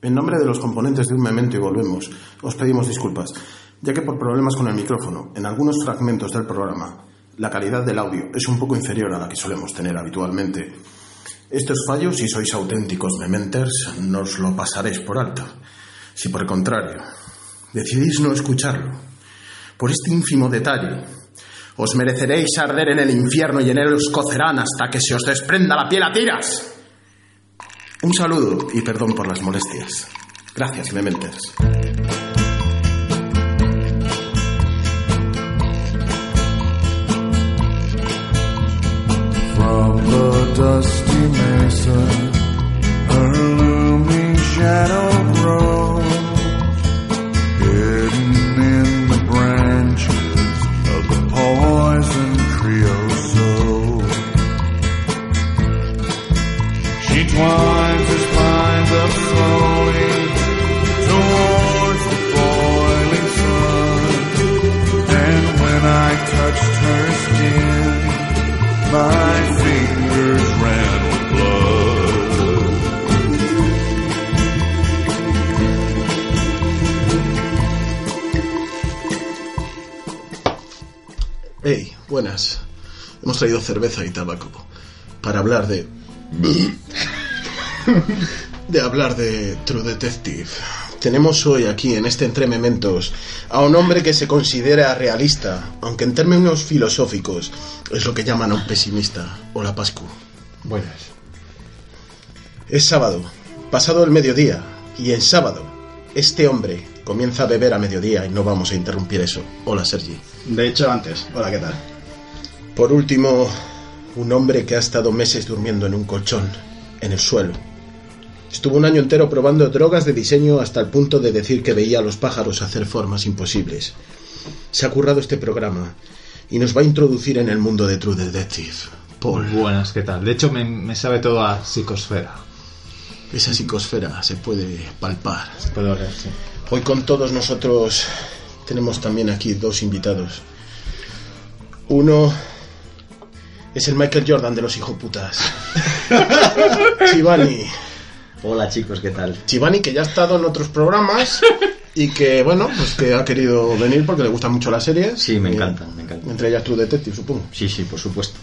En nombre de los componentes de Un Memento y Volvemos, os pedimos disculpas, ya que por problemas con el micrófono, en algunos fragmentos del programa, la calidad del audio es un poco inferior a la que solemos tener habitualmente. Estos fallos, si sois auténticos mementers, no os lo pasaréis por alto. Si por el contrario, decidís no escucharlo, por este ínfimo detalle, os mereceréis arder en el infierno y en él os cocerán hasta que se os desprenda la piel a tiras. Un saludo y perdón por las molestias. Gracias, mementers. From the dusty mesa, her looming shadow grows, hidden in the branches of the poison creosote. She buenas. Hemos traído cerveza y tabaco para hablar de... de hablar de True Detective. Tenemos hoy aquí, en este Entre Mementos, a un hombre que se considera realista, aunque en términos filosóficos es lo que llaman a un pesimista. Hola, Pascu. Buenas. Es sábado, pasado el mediodía, y en sábado, este hombre comienza a beber a mediodía y no vamos a interrumpir eso. Hola, Sergi. De hecho, antes. Hola, ¿qué tal? Por último, un hombre que ha estado meses durmiendo en un colchón, en el suelo. Estuvo un año entero probando drogas de diseño hasta el punto de decir que veía a los pájaros hacer formas imposibles. Se ha currado este programa y nos va a introducir en el mundo de True Detective. Paul, Buenas, ¿qué tal? De hecho, me, me sabe todo a psicosfera. esa psicosfera se puede palpar. Puedo oler, sí. Hoy con todos nosotros tenemos también aquí dos invitados. Uno es el Michael Jordan de los hijoputas. Chivani. Hola chicos, ¿qué tal? Chivani que ya ha estado en otros programas y que, bueno, pues que ha querido venir porque le gustan mucho las series. Sí, me encantan, me encantan. Entre ellas True Detective, supongo. Sí, sí, por supuesto.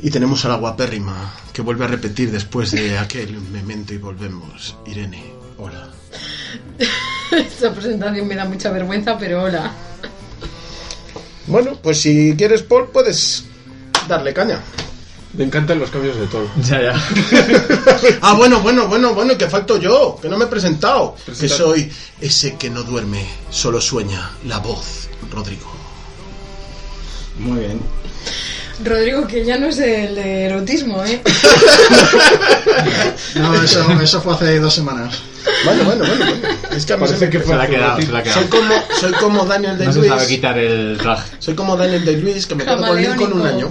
Y tenemos a la guapérrima que vuelve a repetir después de aquel memento y volvemos. Irene, hola. Esta presentación me da mucha vergüenza, pero hola. Bueno, pues si quieres, Paul, puedes darle caña. Me encantan los cambios de tono. Ya, ya. Ah, bueno, bueno, bueno, bueno, que falto yo, que no me he presentado. Que soy ese que no duerme, solo sueña, la voz, Rodrigo. Muy bien. Rodrigo, que ya no es el de erotismo, ¿eh? No, eso, eso fue hace dos semanas. Bueno, bueno, bueno, bueno. Es que a mí se Parece me- que Se fue la ha quedado, se la ha soy quedado. como, soy como Daniel No se sabe quitar el traje. Soy como Daniel Day-Lewis, que me quedo con Lincoln un año.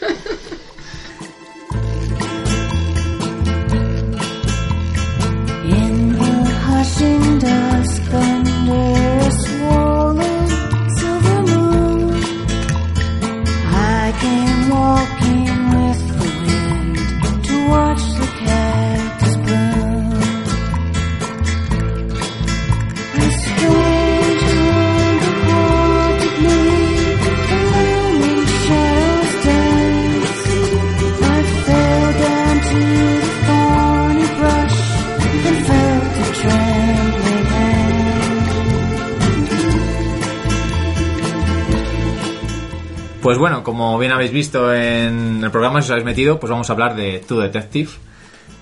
como bien habéis visto en el programa, si os habéis metido, pues vamos a hablar de True Detective,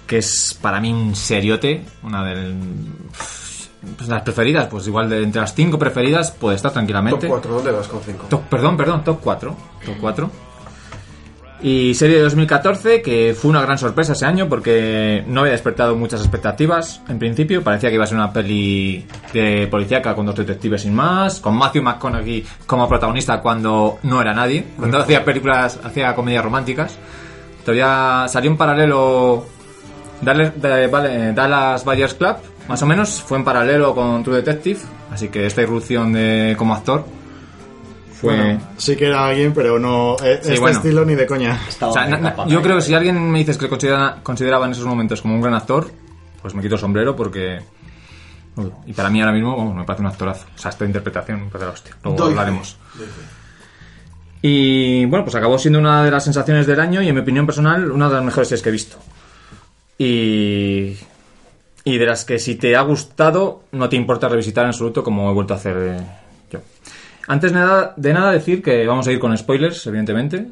que es para mí un seriote, una de pues, las preferidas, pues igual de entre las cinco preferidas puede estar tranquilamente. Top 4, ¿dónde vas con 5? Top- perdón, perdón, top 4. Top 4. Y serie de 2014, que fue una gran sorpresa ese año porque no había despertado muchas expectativas en principio. Parecía que iba a ser una peli de policíaca con dos detectives sin más, con Matthew McConaughey como protagonista cuando no era nadie, cuando hacía películas, hacía comedias románticas. Todavía salió en paralelo Dallas, Buyers Club, más o menos, fue en paralelo con True Detective, así que esta irrupción de como actor fue... Bueno, sí que era alguien, pero no. eh, Sí, este bueno. estilo ni de coña. O sea, na- na- yo creo que si alguien me dices que considera, consideraba en esos momentos como un gran actor, pues me quito el sombrero porque... uy, Y para mí ahora mismo vamos, me parece un actorazo. O sea, esta interpretación me parece la hostia. Luego Doy hablaremos. Y bueno, pues acabó siendo una de las sensaciones del año y en mi opinión personal una de las mejores series que he visto. Y, y de las que si te ha gustado no te importa revisitar en absoluto como he vuelto a hacer eh, yo. Antes de nada, de nada decir que vamos a ir con spoilers, evidentemente,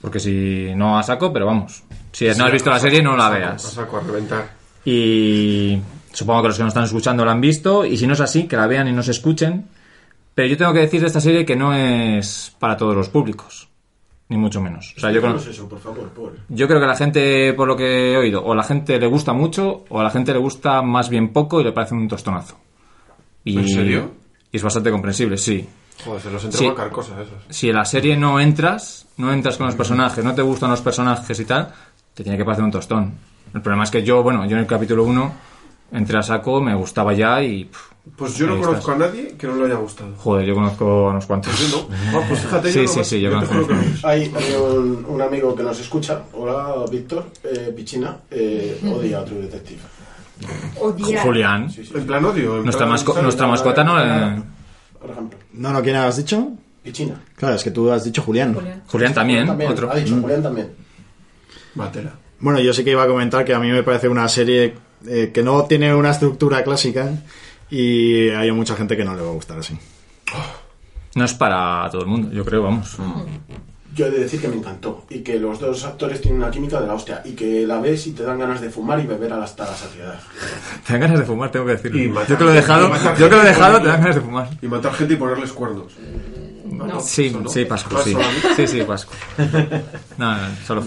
porque si no a saco, pero vamos. Si no has visto la serie no la A veas. saco a reventar. Y supongo que los que nos están escuchando la han visto. Y si no es así, que la vean y nos escuchen. Pero yo tengo que decir de esta serie que no es para todos los públicos. Ni mucho menos. O sea, yo creo, eso, por favor, Paul. yo creo que a la gente, por lo que he oído, o a la gente le gusta mucho, o a la gente le gusta más bien poco y le parece un tostonazo. Y, ¿En serio? Y es bastante comprensible, sí. Joder, se los entrego Sí. a carcosas esos. Si en la serie no entras, no entras con los personajes, no te gustan los personajes y tal, te tiene que parecer un tostón. El problema es que yo, bueno, yo en el capítulo 1 entré a saco, me gustaba ya y... pff, Pues yo no ahí conozco estás. a nadie que no le haya gustado. Joder, yo conozco a unos cuantos. Yo no. Ah, pues fíjate, Sí, yo no sí, más. sí, yo te conozco que unos no. cuantos. Hay, hay un, un amigo que nos escucha, hola Víctor, eh, Pichina, eh, odia a True Detective. Odiar. Julián, Sí, sí. En plan odio. en nuestra, plan- masco- nuestra mascota no... eh, Por ejemplo, No, no, ¿quién has dicho? Pichina. Claro, es que tú has dicho Julián. Julián. Julián también, También, otro. Ha dicho Julián también. Bueno, yo sí que iba a comentar que a mí me parece una serie eh, que no tiene una estructura clásica y hay mucha gente que no le va a gustar así. No es para todo el mundo, yo creo, vamos. Yo he de decir que me encantó y que los dos actores tienen una química de la hostia y que la ves y te dan ganas de fumar y beber hasta la saciedad. Te dan ganas de fumar, tengo que decirlo. Y Yo que lo he dejado, yo que lo he dejado, te dan ganas de fumar. Y matar gente y ponerles cuernos. No. Sí, Eso no. sí, Pascu, sí. Sí, sí, Pascu. No, no, solo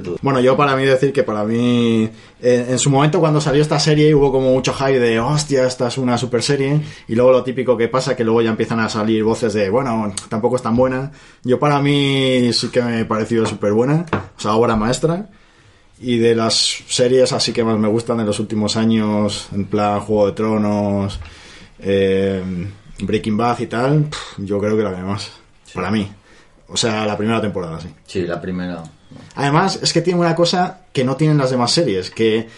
todo. Bueno, yo para mí decir que para mí, eh, en su momento cuando salió esta serie hubo como mucho hype de, hostia, esta es una super serie, y luego lo típico que pasa que luego ya empiezan a salir voces de, bueno, tampoco es tan buena. Yo para mí sí que me ha parecido súper buena, o sea, obra maestra. Y de las series así que más me gustan de los últimos años, en plan Juego de Tronos, eh, Breaking Bad y tal, yo creo que la que más, para mí. O sea, la primera temporada, sí. Sí, la primera. Además, es que tiene una cosa que no tienen las demás series, que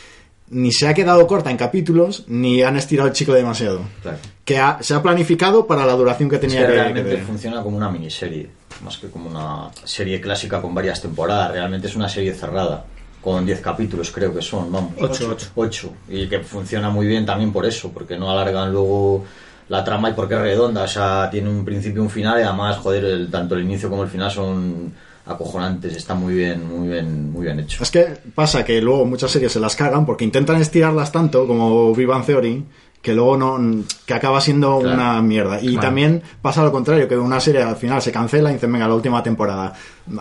ni se ha quedado corta en capítulos, ni han estirado el chicle demasiado. Claro. Que ha- se ha planificado para la duración que Es tenía que que, realmente que funciona como una miniserie, más que como una serie clásica con varias temporadas. Realmente es una serie cerrada, con 10 capítulos creo que son, vamos. Ocho, ocho. 8. Y que funciona muy bien también por eso, porque no alargan luego la trama y porque es redonda. O sea, tiene un principio y un final y además, joder, el- tanto el inicio como el final son acojonantes. Está muy bien, muy bien, muy bien hecho. Es que pasa que luego muchas series se las cagan porque intentan estirarlas tanto como Vivan Theory que luego no que acaba siendo Claro. una mierda y Claro. también pasa lo contrario que una serie al final se cancela y dicen venga la última temporada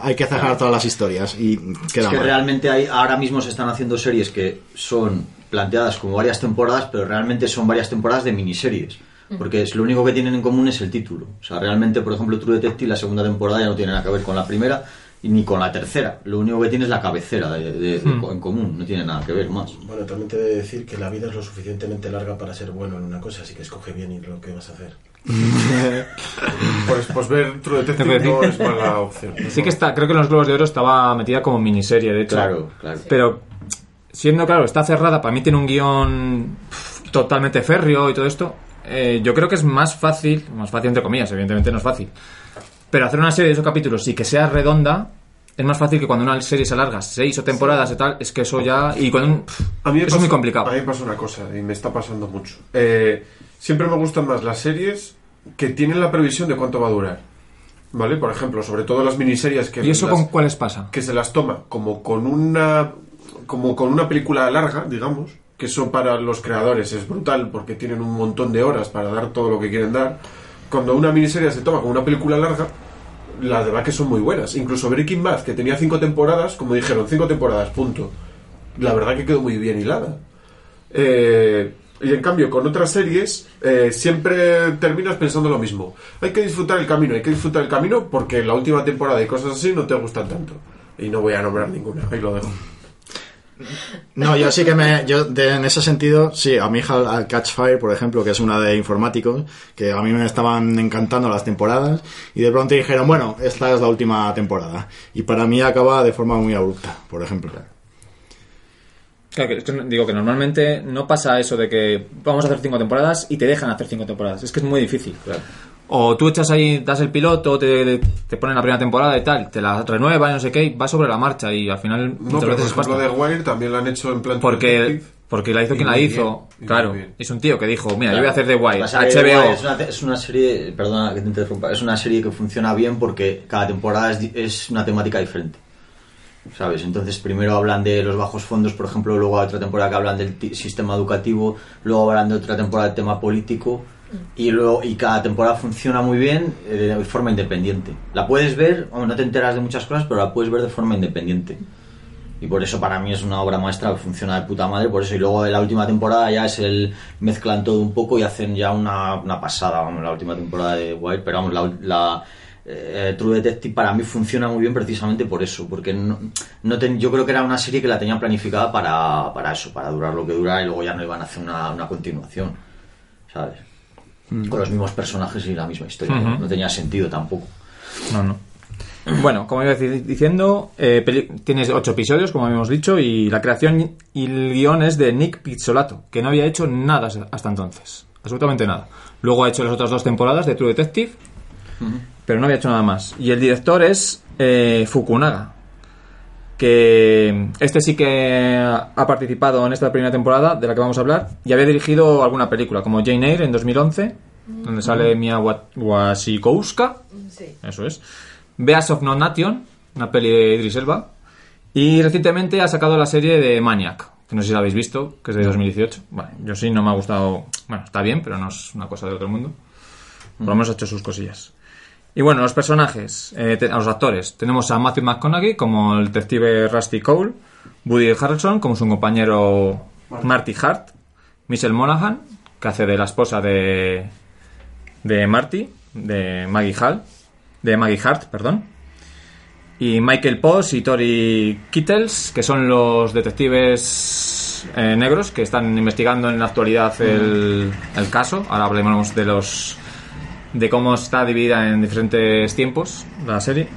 hay que cerrar todas las historias y queda Es que mal. realmente hay, ahora mismo se están haciendo series que son planteadas como varias temporadas, pero realmente son varias temporadas de miniseries. Porque es, lo único que tienen en común es el título. O sea, realmente, por ejemplo, True Detective, la segunda temporada ya no tiene nada que ver con la primera ni con la tercera. Lo único que tiene es la cabecera de- de- de- en común, no tiene nada que ver más. Bueno, también te he de decir que la vida es lo suficientemente larga para ser bueno en una cosa, así que escoge bien y lo que vas a hacer. Pues, pues ver True Detective no es mala opción. Sí que está, creo que en los Globos de Oro estaba metida como miniserie, de hecho. Claro, claro. Pero, siendo claro, está cerrada, para mí tiene un guion totalmente férreo y todo esto. Eh, yo creo que es más fácil, más fácil entre comillas, evidentemente no es fácil. Pero hacer una serie de esos capítulos y que sea redonda es más fácil que cuando una serie se alarga seis o temporadas y tal, es que eso ya. Y cuando. pf, A mí eso es muy complicado. A mí me pasa una cosa, y me está pasando mucho. Eh, siempre me gustan más las series que tienen la previsión de cuánto va a durar. ¿Vale? Por ejemplo, sobre todo las miniseries que, ¿Y eso las- con cuáles pasa? que se las toma como con una como con una película larga, digamos, que eso para los creadores es brutal porque tienen un montón de horas para dar todo lo que quieren dar. Cuando una miniserie se toma como una película larga, la verdad que son muy buenas. Incluso Breaking Bad, que tenía cinco temporadas, como dijeron, cinco temporadas, punto. La verdad que quedó muy bien hilada. Eh, y en cambio, con otras series, eh, siempre terminas pensando lo mismo. Hay que disfrutar el camino, hay que disfrutar el camino porque la última temporada y cosas así no te gustan tanto. Y no voy a nombrar ninguna, ahí lo dejo. No, yo sí que me. Yo de- en ese sentido, sí, a mi hija al- Catch Fire, por ejemplo, que es una de informáticos, que a mí me estaban encantando las temporadas, y de pronto dijeron, bueno, esta es la última temporada. Y para mí acaba de forma muy abrupta, por ejemplo. Claro, que digo que normalmente no pasa eso de que vamos a hacer cinco temporadas y te dejan hacer cinco temporadas. Es que es muy difícil. O tú echas ahí, das el piloto, te, te ponen la primera temporada y tal, te la renuevan, no sé qué, y va sobre la marcha y al final No, muchas pero veces ejemplo de Wire también lo han hecho en plan Porque, porque la hizo Y quien la hizo. claro, es un tío que dijo, mira, yo voy a hacer The Wire, HBO. Es una, es una serie, perdona que te interrumpa, es una serie que funciona bien porque cada temporada es, di- es una temática diferente. ¿Sabes? Entonces primero hablan de los bajos fondos, por ejemplo, luego hay otra temporada que hablan del sistema educativo, luego hablan de otra temporada del tema político y luego y cada temporada funciona muy bien eh, de forma independiente. La puedes ver, hombre, no te enteras de muchas cosas, pero la puedes ver de forma independiente. Y por eso para mí es una obra maestra funciona de puta madre. Por eso, y luego en la última temporada ya es el. mezclan todo un poco y hacen ya una, una pasada, vamos, la última temporada de Wire. Pero vamos, la. la, eh, True Detective para mí funciona muy bien precisamente por eso, porque no, no ten- yo creo que era una serie que la tenían planificada para, para eso, para durar lo que dura y luego ya no iban a hacer una, una continuación, ¿sabes? Con los mismos personajes y la misma historia, no tenía sentido tampoco. No, no. Bueno, como iba dici- diciendo, eh, tienes ocho episodios, como habíamos dicho, y la creación y el guion es de Nick Pizzolato, que no había hecho nada hasta entonces. Absolutamente nada. Luego ha hecho las otras dos temporadas de True Detective, pero no había hecho nada más. Y el director es eh, Fukunaga, que este sí que ha participado en esta primera temporada de la que vamos a hablar y había dirigido alguna película, como Jane Eyre en 2011, donde sale Mia Wa- Wasikowska, Sí. eso es. Beas of No Nation, una peli de Idris Elba. Y recientemente ha sacado la serie de Maniac, que no sé si la habéis visto, que es de 2018. Bueno, yo sí, no me ha gustado. Bueno, está bien, pero no es una cosa de otro mundo. Por lo menos ha hecho sus cosillas. Y bueno, los personajes, eh, te- a los actores. Tenemos a Matthew McConaughey como el detective Rusty Cole, Woody Harrelson como su compañero Marty Hart, Michelle Monaghan, que hace de la esposa de, de Marty, de Maggie Hall, de Maggie Hart, perdón. Y Michael Post y Tori Kittles, que son los detectives eh, negros que están investigando en la actualidad el, el caso. Ahora hablaremos de los de cómo está dividida en diferentes tiempos la serie.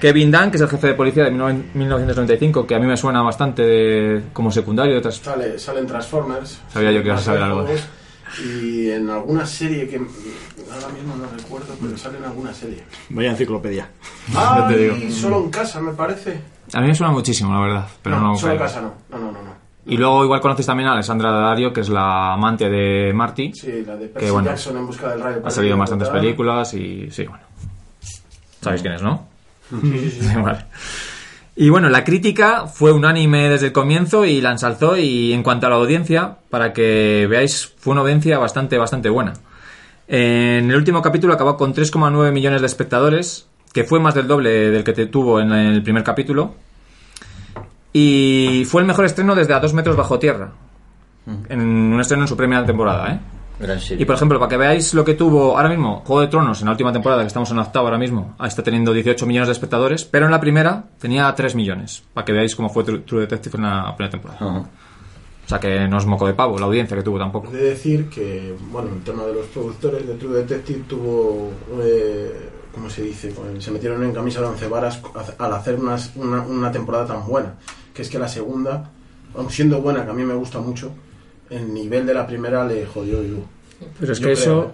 Kevin Dunn, que es el jefe de policía de 19- 1995, que a mí me suena bastante de- como secundario de otras Sale, salen Transformers. Sabía yo que ibas a saber algo. Y en alguna serie que ahora mismo no recuerdo, pero sale en alguna serie. Vaya enciclopedia. Ah, digo. solo en casa, me parece. A mí me suena muchísimo, la verdad. Pero no, solo en casa no. No, no, no. no. Y luego igual conoces también a Alessandra Daddario, que es la amante de Marty. Sí, la de Percy Que, bueno, Jackson en busca del rayo. Ha salido en bastantes películas y sí, bueno. ¿Sabéis quién es, no? Sí, sí, sí. Vale. Y bueno, la crítica fue unánime desde el comienzo y la ensalzó y en cuanto a la audiencia, para que veáis, fue una audiencia bastante, bastante buena. En el último capítulo acabó con 3,9 millones de espectadores, que fue más del doble del que te tuvo en el primer capítulo. Y fue el mejor estreno desde A dos metros bajo tierra. En un estreno en su primera temporada, ¿eh? Gran serie. Y por ejemplo, para que veáis lo que tuvo ahora mismo Juego de Tronos en la última temporada, que estamos en la octava ahora mismo, está teniendo 18 millones de espectadores, pero en la primera tenía 3 millones, para que veáis cómo fue True, True Detective en la primera temporada. Ajá. O sea que no es moco de pavo la audiencia que tuvo tampoco. He de decir que, bueno, el tema de los productores de True Detective tuvo, eh, ¿cómo se dice? Pues se metieron en camisa de once varas al hacer unas- una, una temporada tan buena. Que es que la segunda, aun siendo buena, que a mí me gusta mucho, el nivel de la primera le jodió y Pero es Yo que creo, eso,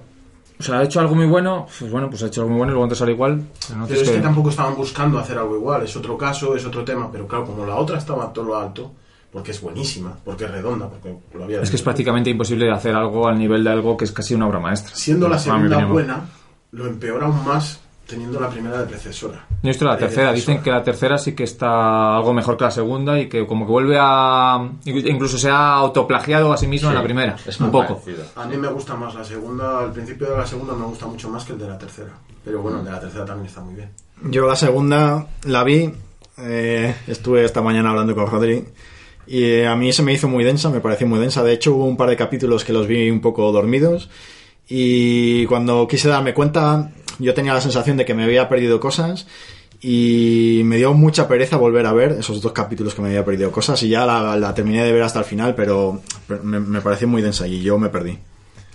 o sea, ha hecho algo muy bueno, pues bueno, pues ha hecho algo muy bueno y luego te sale igual. pero no Pero es que que- tampoco estaban buscando hacer algo igual, es otro caso, es otro tema, pero claro, como la otra estaba a todo lo alto, porque es buenísima, porque es redonda, porque lo había es que es prácticamente imposible hacer algo al nivel de algo que es casi una obra maestra. Siendo la segunda buena, lo empeora aún más teniendo la primera de precesora. Yo he visto la Eh, tercera, dicen que la tercera sí que está algo mejor que la segunda y que como que vuelve a... incluso se ha autoplagiado a sí mismo en la primera, Es un poco. parecido. A mí me gusta más la segunda, el principio de la segunda me gusta mucho más que el de la tercera. Pero bueno, el de la tercera también está muy bien. Yo la segunda la vi, eh, estuve esta mañana hablando con Rodri y eh, a mí se me hizo muy densa, me pareció muy densa. De hecho hubo un par de capítulos que los vi un poco dormidos y cuando quise darme cuenta yo tenía la sensación de que me había perdido cosas y me dio mucha pereza volver a ver esos dos capítulos que me había perdido cosas y ya la, la terminé de ver hasta el final, pero me, me pareció muy densa y yo me perdí.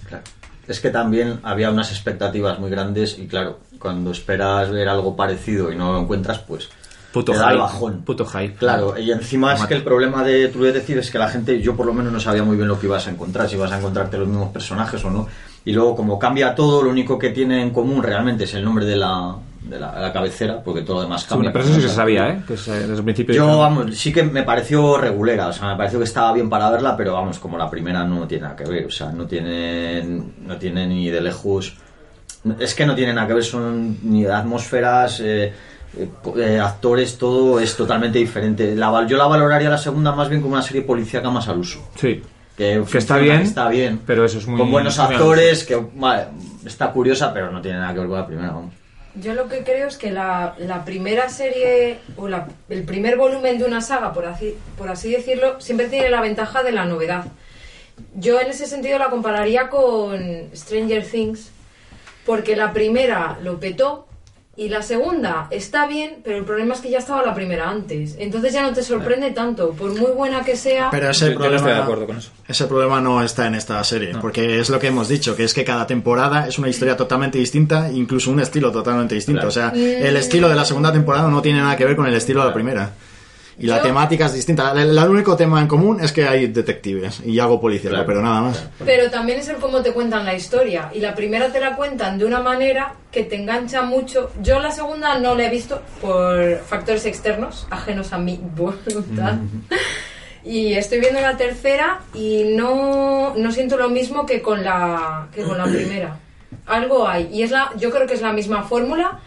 Claro. Es que también había unas expectativas muy grandes y claro, cuando esperas ver algo parecido y no lo encuentras, pues Puto te da el hype. bajón. Puto hype. Claro, y encima es que el problema de True Detective es que la gente, yo por lo menos no sabía muy bien lo que ibas a encontrar, si ibas a encontrarte los mismos personajes o no. Y luego, como cambia todo, lo único que tiene en común realmente es el nombre de la, de la, la cabecera, porque todo lo demás Sí, cambia. pero eso sí que se sabía, ¿eh? Que se- desde el principio. Yo, vamos, sí que me pareció regulera, o sea, me pareció que estaba bien para verla, pero vamos, como la primera no tiene nada que ver, o sea, no tiene, no tiene ni de lejos, es que no tiene nada que ver, son ni atmósferas, eh, eh, eh, actores, todo es totalmente diferente. La, val- yo la valoraría la segunda más bien como una serie policíaca más al uso. Sí. Que, Que está bien, que está bien, pero eso es muy- con buenos muy actores, que vale, está curiosa, pero no tiene nada que ver con la primera, vamos. Yo lo que creo es que la, la primera serie o la- el primer volumen de una saga, por así, por así decirlo, siempre tiene la ventaja de la novedad. Yo en ese sentido la compararía con Stranger Things, porque la primera lo petó y la segunda está bien, pero el problema es que ya estaba la primera antes. Entonces ya no te sorprende tanto, por muy buena que sea. Pero ese Yo- yo no problema, estoy de acuerdo con eso. Ese problema no está en esta serie, porque es lo que hemos dicho, que es que cada temporada es una historia totalmente distinta, incluso un estilo totalmente distinto. O sea, el estilo de la segunda temporada no tiene nada que ver con el estilo de la primera. Y la Yo- temática es distinta. El, el único tema en común es que hay detectives y algo policial, Claro. pero nada más. Pero también es el cómo te cuentan la historia. Y la primera te la cuentan de una manera que te engancha mucho. Yo la segunda no la he visto por factores externos, ajenos a mi voluntad. Y estoy viendo la tercera y no, no siento lo mismo que con la, que con la primera. Algo hay. Y es la, yo creo que es la misma fórmula,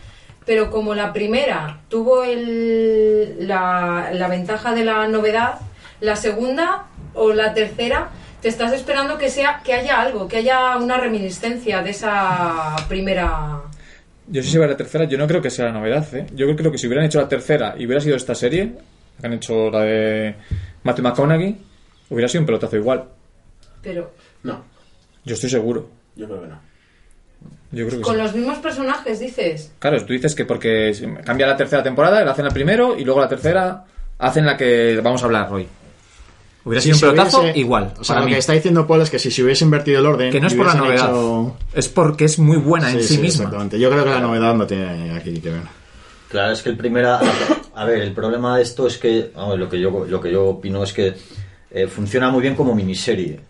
pero como la primera tuvo el, la, la ventaja de la novedad, la segunda o la tercera te estás esperando que sea que haya algo, que haya una reminiscencia de esa primera. Yo sí si va la tercera, yo no creo que sea la novedad, ¿eh? Yo creo que si hubieran hecho la tercera y hubiera sido esta serie, que han hecho la de Matthew McConaughey, hubiera sido un pelotazo igual. Pero No, Yo estoy seguro. yo creo que no. Yo creo que con sí. los mismos personajes, dices. Claro, tú dices que porque cambia la tercera temporada, la hacen al primero y luego la tercera hacen la que vamos a hablar hoy. Hubiera Si sido un pelotazo hubiese- igual. O sea, lo mí. que está diciendo Paul es que si se hubiese invertido el orden. Que no es por la novedad, hecho- es porque es muy buena en sí, sí, misma. Exactamente. Yo creo que la novedad no tiene aquí que ver. Claro, es que el primera. A ver, el problema de esto es que. lo, que yo, lo que yo opino es que eh, funciona muy bien como miniserie.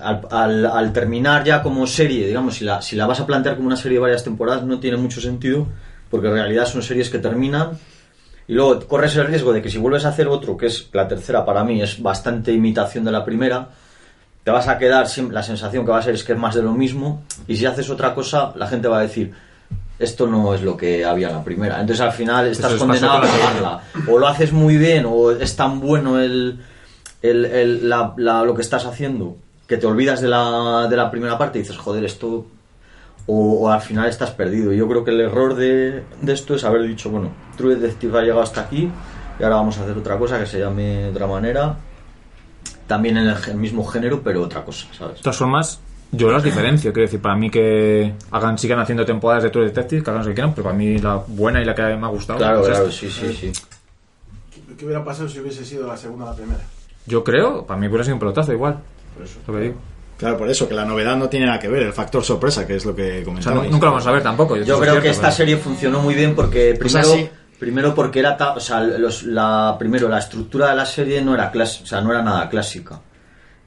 Al, al- al terminar ya como serie, digamos, si la, si la vas a plantear como una serie de varias temporadas, no tiene mucho sentido, porque en realidad son series que terminan. Y luego corres el riesgo de que si vuelves a hacer otro, que es la tercera para mí, es bastante imitación de la primera, te vas a quedar la sensación que va a ser es que es más de lo mismo y si haces otra cosa la gente va a decir esto no es lo que había en la primera entonces al final estás condenado a con la cagarla o lo haces muy bien o es tan bueno el, el- el- la- la- lo que estás haciendo que te olvidas de la, de la primera parte y dices joder esto o, o al final estás perdido yo creo que el error de, de esto es haber dicho bueno True Detective ha llegado hasta aquí y ahora vamos a hacer otra cosa que se llame de otra manera también en el, mismo género, pero otra cosa, ¿sabes? De todas formas, yo las diferencio. Quiero decir, para mí que hagan, sigan haciendo temporadas de True Detective, que hagan lo que quieran, pero para mí la buena y la que me ha gustado. Claro, es claro, esta. sí, sí, sí. ¿Qué, qué hubiera pasado si hubiese sido la segunda o la primera? Yo creo, para mí hubiera sido un pelotazo igual. Por eso. Lo que digo. Claro, por eso, que la novedad no tiene nada que ver, el factor sorpresa, que es lo que O sea, comentamos. nu- nunca lo vamos a ver tampoco. Yo creo cierto, que esta pero- serie funcionó muy bien porque sea, primero, primero porque era, ta- o sea, los- la primero la estructura de la serie no era clas, o sea, no era nada clásica.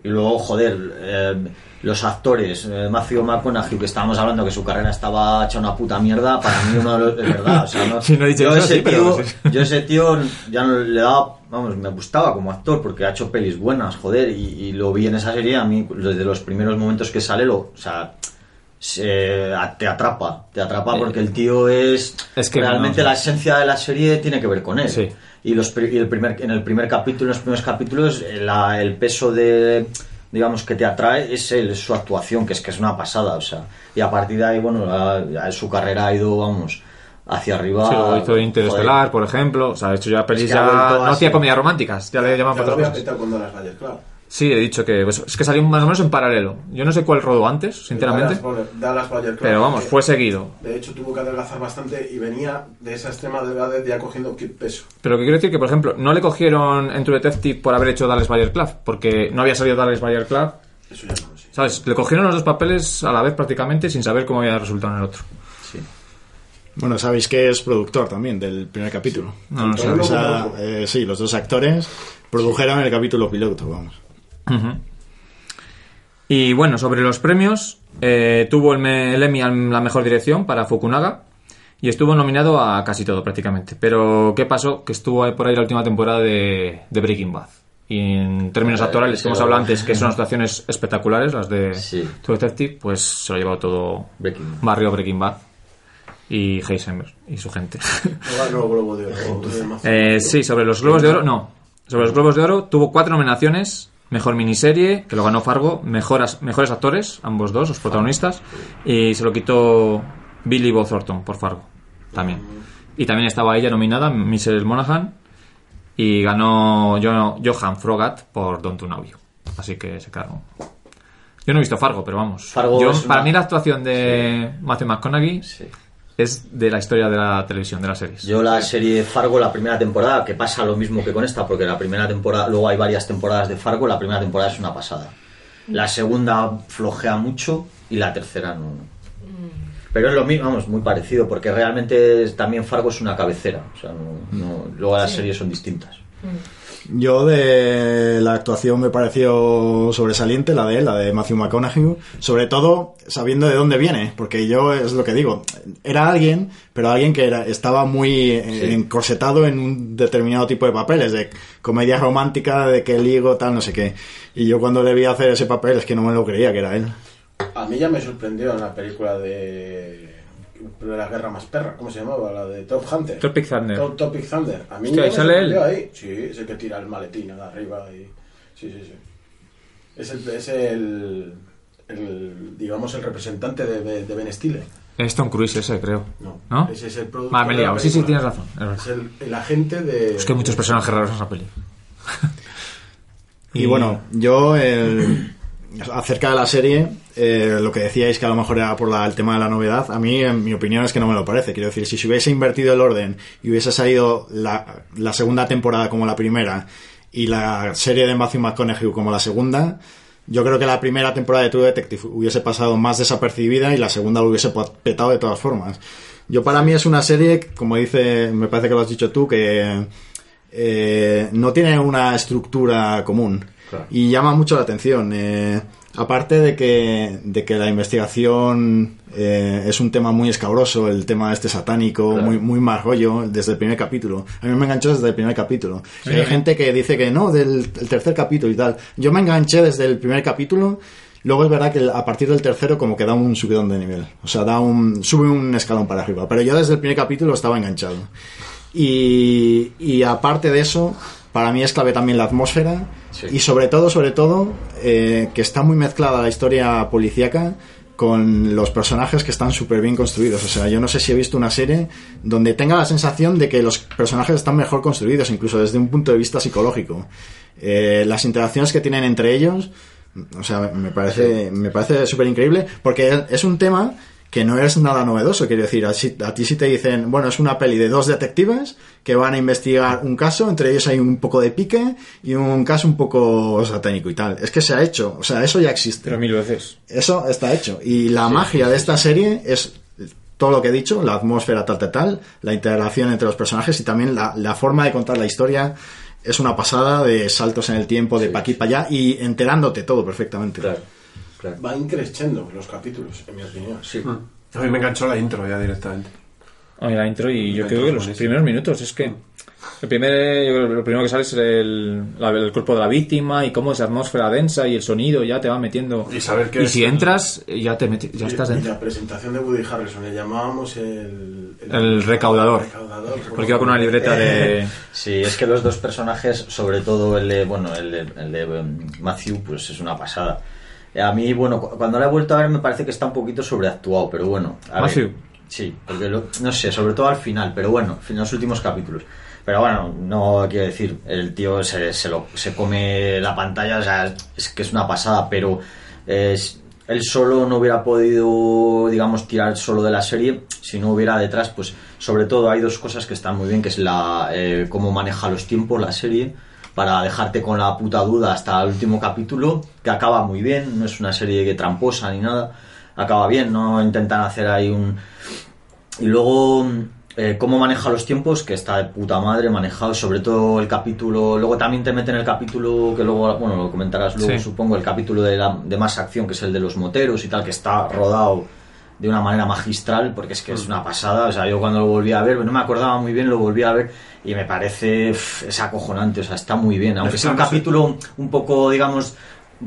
Y luego, joder, eh, los actores, eh, Matthew McConaughey, que estábamos hablando que su carrera estaba hecha una puta mierda, para mí uno de los, de verdad, o sea, no, Sí, no he yo eso, ese sí, tío, yo ese tío ya no le daba, vamos, me gustaba como actor porque ha hecho pelis buenas, joder, y, y lo vi en esa serie, a mí desde los primeros momentos que sale, lo, o sea, se- a- te atrapa, te atrapa porque el tío es, Es que realmente no, la esencia de la serie tiene que ver con él. Sí. Y, los, pri- y el primer, en el primer capítulo, en los primeros capítulos, eh, la- el peso de, digamos, que te atrae es, el- su actuación, que es que es una pasada, o sea. Y a partir de ahí, bueno, la- la- su carrera ha ido, vamos, hacia arriba. Sí, lo hizo Interestelar, Joder. por ejemplo. O sea, ha hecho ya pelis que ya. No a hacía comedias románticas, ya le llaman para cuando las valles, claro. Sí, he dicho que. pues, es que salió más o menos en paralelo. Yo no sé cuál rodó antes, sinceramente. Dallas claro. Pero vamos, fue seguido. De hecho, tuvo que adelgazar bastante y venía de esa extrema delgadez ya cogiendo peso. Pero que quiero decir que, por ejemplo, no le cogieron en True Detective por haber hecho Dallas Bayer Club, porque no había salido Dallas Bayer Club. Eso ya no lo sé. ¿Sabes? Le cogieron los dos papeles a la vez prácticamente sin saber cómo había resultado en el otro. Bueno, sabéis que es productor también del primer capítulo. No, no sé. O sea, eh, sí, los dos actores produjeron el capítulo piloto, vamos. Y bueno, sobre los premios, eh, tuvo el, me- el Emmy a la mejor dirección para Fukunaga y estuvo nominado a casi todo prácticamente. Pero ¿qué pasó? Que estuvo por ahí la última temporada de, de Breaking Bad. Y en términos Eh, actorales, sí, que hemos hablado antes, que son actuaciones espectaculares, las de Sí. True Detective, pues se lo ha llevado todo Breaking. Barrio Breaking Bad y Heisenberg y su gente. No, Globo de Oro. Eh, sí, sobre los Globos de Oro, no. Sobre los Globos de Oro tuvo cuatro nominaciones. Mejor miniserie, que lo ganó Fargo. Mejoras, mejores actores, ambos dos, los protagonistas. Y se lo quitó Billy Bob Thornton por Fargo. También. Y también estaba ella nominada, Michelle Monaghan. Y ganó Jo- Johan Frogat por Don't Know You. Así que se quedaron. Yo no he visto Fargo, pero vamos. Fargo Yo- Para una- mí la actuación de Matthew McConaughey Sí. Es de la historia de la televisión, de las series. Yo la serie Fargo, la primera temporada, que pasa lo mismo que con esta, porque la primera temporada, luego hay varias temporadas de Fargo, la primera temporada es una pasada. La segunda flojea mucho y la tercera no. Pero es lo mismo, vamos, muy parecido, porque realmente también Fargo es una cabecera. O sea, no, no- luego las series son distintas. Yo de la actuación me pareció sobresaliente, la de él, la de Matthew McConaughey, sobre todo sabiendo de dónde viene, porque yo es lo que digo, era alguien, pero alguien que era, estaba muy eh, encorsetado en un determinado tipo de papeles, de comedia romántica, de que ligo, tal, no sé qué. Y yo cuando le vi hacer ese papel es que no me lo creía que era él. A mí ya me sorprendió en la película de, de la guerra más perra, ¿cómo se llamaba? La de Top Hunter. Tropic Thunder. Top- Topic Thunder. A mí Hostia, ya ¿ahí me sale él? ahí. Sí, es el que tira el maletín de arriba y... Sí, sí, sí. Es el, es el, el, digamos, el representante de, de, de Ben Stiller. Es Tom Cruise ese, creo. No, ¿No? ese es el productor Ah, me he liado. Sí, sí, tienes razón. es el, el agente de... Es que hay muchos personajes raros en esa peli. Y bueno, yo el- acerca de la serie, eh, lo que decíais que a lo mejor era por la- el tema de la novedad, a mí en mi opinión es que no me lo parece. Quiero decir, si se hubiese invertido el orden y hubiese salido la, segunda temporada como la primera y la serie de Matthew McConaughey como la segunda, yo creo que la primera temporada de True Detective hubiese pasado más desapercibida y la segunda lo hubiese petado de todas formas. Yo para mí es una serie, como dice, me parece que lo has dicho tú, que eh, no tiene una estructura común y llama mucho la atención. eh, aparte de que, de que la investigación eh, es un tema muy escabroso, el tema este satánico, muy, muy más rollo desde el primer capítulo. A mí me enganchó desde el primer capítulo. Y hay gente que dice que no, del el tercer capítulo y tal. Yo me enganché desde el primer capítulo. Luego es verdad que a partir del tercero como que da un subidón de nivel. O sea, da un, sube un escalón para arriba. Pero yo desde el primer capítulo estaba enganchado. Y, y aparte de eso, para mí es clave también la atmósfera Sí. y sobre todo, sobre todo, eh, que está muy mezclada la historia policíaca con los personajes que están súper bien construidos. O sea, yo no sé si he visto una serie donde tenga la sensación de que los personajes están mejor construidos, incluso desde un punto de vista psicológico. Eh, las interacciones que tienen entre ellos, o sea, me parece, me parece súper increíble, porque es un tema que no es nada novedoso, quiero decir, a ti si te dicen, bueno, es una peli de dos detectives que van a investigar un caso, entre ellos hay un poco de pique y un caso un poco satánico y tal. Es que se ha hecho, o sea, eso ya existe. Pero mil veces. Eso está hecho. Y la magia de esta serie es todo lo que he dicho, la atmósfera tal, tal, tal, la integración entre los personajes y también la, la forma de contar la historia es una pasada de saltos en el tiempo, de pa' aquí para allá y enterándote todo perfectamente. Claro, claro. Va increciendo los capítulos, en mi opinión. Sí. A mí me enganchó la intro ya directamente. Oye, la intro y yo La creo intro que los primeros minutos es que el primer lo primero que sale es el, la- el cuerpo de la víctima y cómo esa atmósfera densa y el sonido ya te va metiendo Y saber que y si entras ya te meti- ya Y- estás y dentro la presentación de Woody Harrelson le llamábamos el... El recaudador. recaudador, porque iba con una libreta de Sí, es que los dos personajes, sobre todo el de, bueno, el de, el de um, Matthew, pues es una pasada. A mí, bueno, cu- cuando la he vuelto a ver me parece que está un poquito sobreactuado, pero bueno. a ver. Matthew. sí, porque lo- no sé, sobre todo al final, pero bueno, en los últimos capítulos. Pero bueno, no quiero decir, el tío se, se, lo, se come la pantalla, o sea, es que es una pasada, pero es- él solo no hubiera podido, digamos, tirar solo de la serie si no hubiera detrás, pues sobre todo hay dos cosas que están muy bien, que es la eh, cómo maneja los tiempos la serie para dejarte con la puta duda hasta el último capítulo, que acaba muy bien, no es una serie que tramposa ni nada, acaba bien, no intentan hacer ahí un Y luego, eh, cómo maneja los tiempos, que está de puta madre manejado, sobre todo el capítulo. Luego también te meten el capítulo, que luego, bueno, lo comentarás luego, Sí. supongo, el capítulo de, la- de más acción, que es el de los moteros y tal, que está rodado de una manera magistral, porque es que es una pasada. O sea, yo cuando lo volví a ver, no me acordaba muy bien, lo volví a ver y me parece. pff, es acojonante, o sea, está muy bien. Aunque sea un capítulo un poco, digamos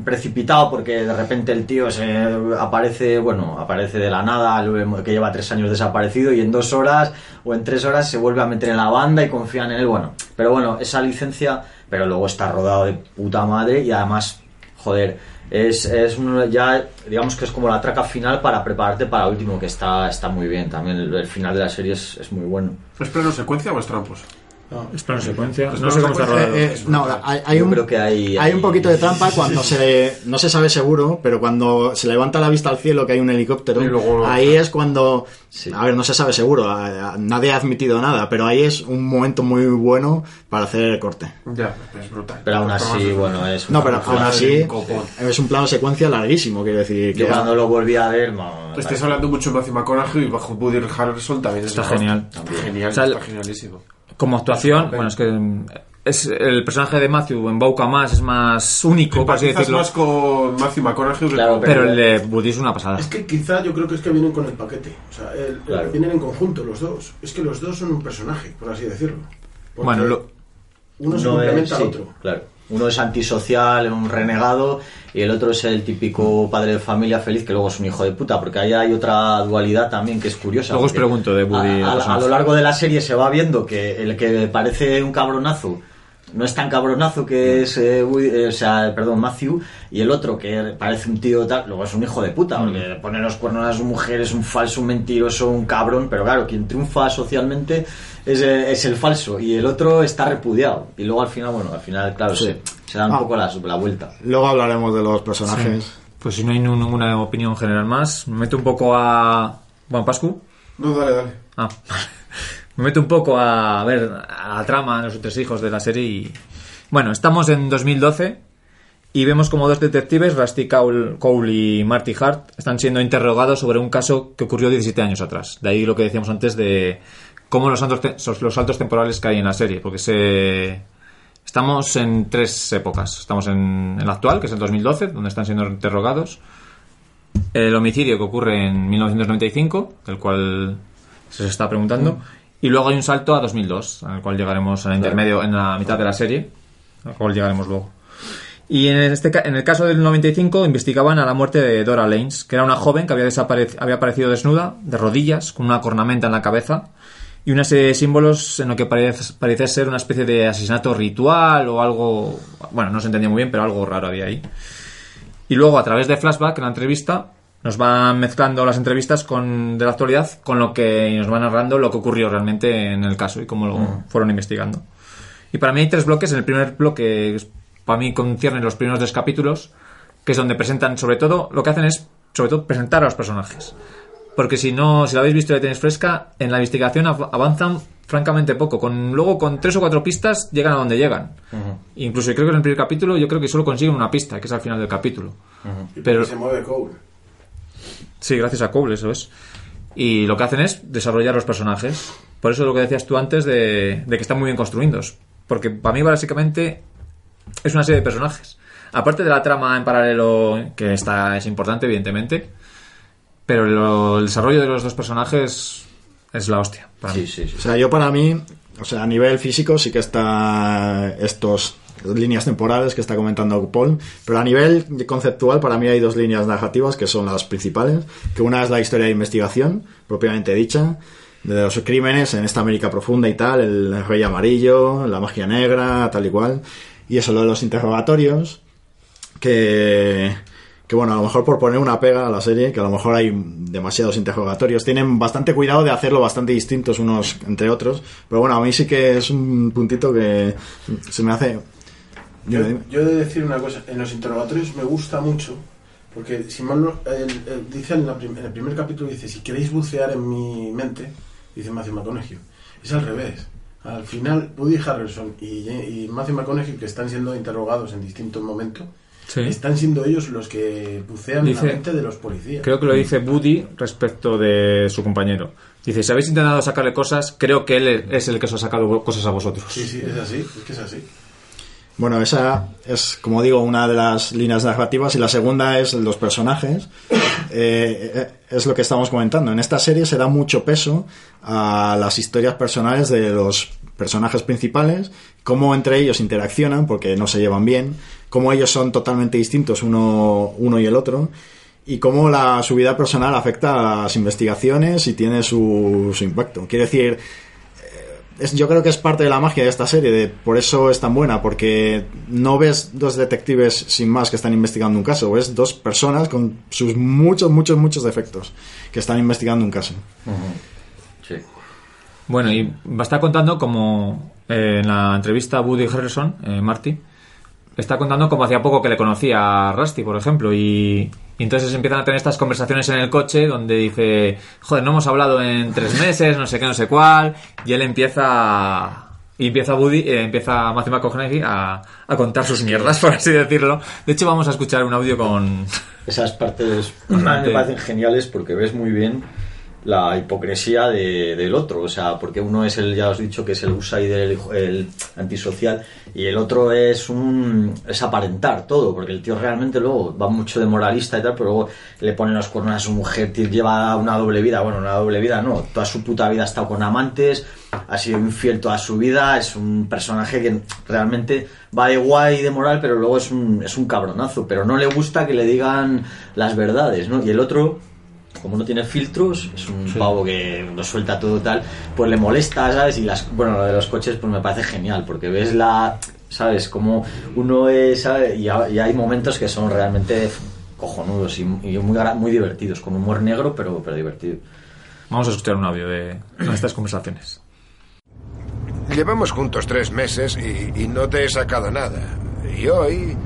precipitado porque de repente el tío se aparece, bueno, aparece de la nada, que lleva tres años desaparecido y en dos horas o en tres horas se vuelve a meter en la banda y confían en él, bueno, pero bueno, esa licencia, pero luego está rodado de puta madre y además, joder, es, es ya, digamos que es como la traca final para prepararte para último, que está, está muy bien, también el, el final de la serie es, es muy bueno. ¿Es plano secuencia o es trampos? Es plano secuencia. Es No sé cómo está rodado. Eh, eh, no, hay, hay Yo un, creo que hay- hay un poquito de trampa cuando se no se sabe seguro, pero cuando se levanta la vista al cielo que hay un helicóptero, luego- ahí es cuando, Sí. a ver, no se sabe seguro, a- a- nadie ha admitido nada, pero ahí es un momento muy bueno para hacer el corte. Ya, es brutal. Pero aún así, es- bueno, es... No, pero aún así es un plano secuencia larguísimo, quiero decir. Yo que- cuando lo volví a ver, no, me Estáis hablando mucho de Matthew McConaughey y bajo Woody Harrelson también es Está hostia. genial. Está genial, O sea, está genialísimo. Como actuación, bueno, es que mm, es el personaje de Matthew embauca más, es más único, por así decirlo. más con Matthew McConaughey que Claro, Pero el de Woody es una pasada. Es que quizá yo creo que es que vienen con el paquete. O sea, el- vienen en conjunto los dos. Es que los dos son un personaje, por así decirlo. Porque Bueno, lo- uno se es, complementa sí, al otro. claro. Uno es antisocial, un renegado, y el otro es el típico padre de familia feliz que luego es un hijo de puta, porque ahí hay otra dualidad también que es curiosa. Luego os pregunto de Woody, A, lo largo de la serie se va viendo que el que parece un cabronazo no es tan cabronazo que es, eh, Woody- eh, o sea, perdón, Matthew, y el otro que parece un tío tal, luego es un hijo de puta, porque le pone los cuernos a su mujer, es un falso, un mentiroso, un cabrón, pero claro, quien triunfa socialmente es, eh, es el falso, y el otro está repudiado. Y luego al final, bueno, al final, claro, se, se da un Ah. poco la, la vuelta. Luego hablaremos de los personajes. Pues si no hay ninguna opinión general más, me meto un poco a. Juan Pascu. No, dale, dale. Ah, me meto un poco a ver a trama de los tres hijos de la serie y. Bueno, estamos en 2012 y vemos como dos detectives, Rusty Cole, y Marty Hart, están siendo interrogados sobre un caso que ocurrió 17 años atrás. De ahí lo que decíamos antes de cómo los saltos, los saltos temporales que hay en la serie, porque se. Estamos en tres épocas. Estamos en, en la actual, que es el 2012, donde están siendo interrogados. El homicidio que ocurre en 1995, del cual se está preguntando. Y luego hay un salto a 2002, al cual llegaremos al intermedio, en la mitad de la serie, al cual llegaremos luego. Y en, este, en el caso del 95 investigaban a la muerte de Dora Lanes, que era una joven que había, había aparecido desnuda, de rodillas, con una cornamenta en la cabeza y una serie de símbolos en lo que parece, parece ser una especie de asesinato ritual o algo... Bueno, no se entendía muy bien, pero algo raro había ahí. Y luego, a través de flashback, en la entrevista, nos van mezclando las entrevistas con, de la actualidad con lo que y nos van narrando lo que ocurrió realmente en el caso y cómo lo fueron investigando. Y para mí hay tres bloques. En el primer bloque, para mí conciernen los primeros tres capítulos, que es donde presentan, sobre todo, lo que hacen es, sobre todo, presentar a los personajes. Porque si no, si lo habéis visto y la tenéis fresca, en la investigación av- avanzan francamente poco. Con, luego, con tres o cuatro pistas, llegan a donde llegan. Incluso creo que en el primer capítulo, yo creo que solo consiguen una pista, que es al final del capítulo. Y Pero- porque se mueve Cole. Sí, gracias a Cole, eso es. Y lo que hacen es desarrollar los personajes. Por eso lo que decías tú antes de, de que están muy bien construidos. Porque para mí, básicamente, es una serie de personajes. Aparte de la trama en paralelo, que está, es importante, evidentemente. Pero lo- el desarrollo de los dos personajes es la hostia. Para Sí, mí. sí, sí. O sea, yo para mí, o sea, a nivel físico sí que está estos líneas temporales que está comentando Paul, pero a nivel conceptual para mí hay dos líneas narrativas que son las principales, que una es la historia de investigación, propiamente dicha, de los crímenes en esta América profunda y tal, el rey amarillo, la magia negra, tal y cual, y eso lo de los interrogatorios, que, que bueno, a lo mejor por poner una pega a la serie, que a lo mejor hay demasiados interrogatorios, tienen bastante cuidado de hacerlo bastante distintos unos entre otros, pero bueno, a mí sí que es un puntito que se me hace... Yo, Dime, dime. yo he de decir una cosa, en los interrogatorios me gusta mucho, porque si mal no, el- el- dice en, la prim- en el primer capítulo, dice, si queréis bucear en mi mente, dice Matthew McConaughey, es al revés. Al final, Woody Harrelson y, y Matthew McConaughey, que están siendo interrogados en distintos momentos, Sí. están siendo ellos los que bucean Dice- en la mente de los policías. Creo que lo dice Woody respecto de su compañero. Dice, si habéis intentado sacarle cosas, creo que él es el que os ha sacado cosas a vosotros. Sí, sí, es así, es que es así. Bueno, esa es, como digo, una de las líneas narrativas y la segunda es los personajes. Eh, eh, es lo que estamos comentando. En esta serie se da mucho peso a las historias personales de los personajes principales, cómo entre ellos interaccionan porque no se llevan bien, cómo ellos son totalmente distintos uno, uno y el otro y cómo la, su vida personal afecta a las investigaciones y tiene su, su impacto. Quiere decir, es- yo creo que es parte de la magia de esta serie, de, por eso es tan buena, porque no ves dos detectives sin más que están investigando un caso, ves dos personas con sus muchos, muchos, muchos defectos que están investigando un caso. Sí. Bueno, y va a estar contando como eh, en la entrevista a Woody Harrelson, eh, Marty, está contando como hacía poco que le conocía a Rusty, por ejemplo, y, y entonces empiezan a tener estas conversaciones en el coche donde dice, joder, no hemos hablado en tres meses, no sé qué, no sé cuál, y él empieza... Y empieza Woody, eh, empieza Matthew McConaughey a, a contar sus mierdas, por así decirlo. De hecho, vamos a escuchar un audio con... Esas partes me parecen geniales porque ves muy bien la hipocresía de- del otro. O sea, porque uno es el, ya os he dicho, que es el outsider, el, antisocial, y el otro es un es aparentar todo, porque el tío realmente luego va mucho de moralista y tal, pero luego le pone los cuernos a su mujer, tío, lleva una doble vida. Bueno, una doble vida no, toda su puta vida ha estado con amantes, ha sido infiel toda su vida, es un personaje que realmente va de guay y de moral, pero luego es un, es un cabronazo, pero no le gusta que le digan las verdades, ¿no? Y el otro, como no tiene filtros, es un pavo que lo suelta todo tal, pues le molesta, ¿sabes? Y las, bueno, lo de los coches pues me parece genial, porque ves la, ¿sabes? Como uno es, ¿sabes? Y, ha- y hay momentos que son realmente cojonudos y, y muy, muy divertidos, con humor negro, pero, pero divertido. Vamos a escuchar un audio de nuestras conversaciones. Llevamos juntos tres meses y, y no te he sacado nada. Y hoy...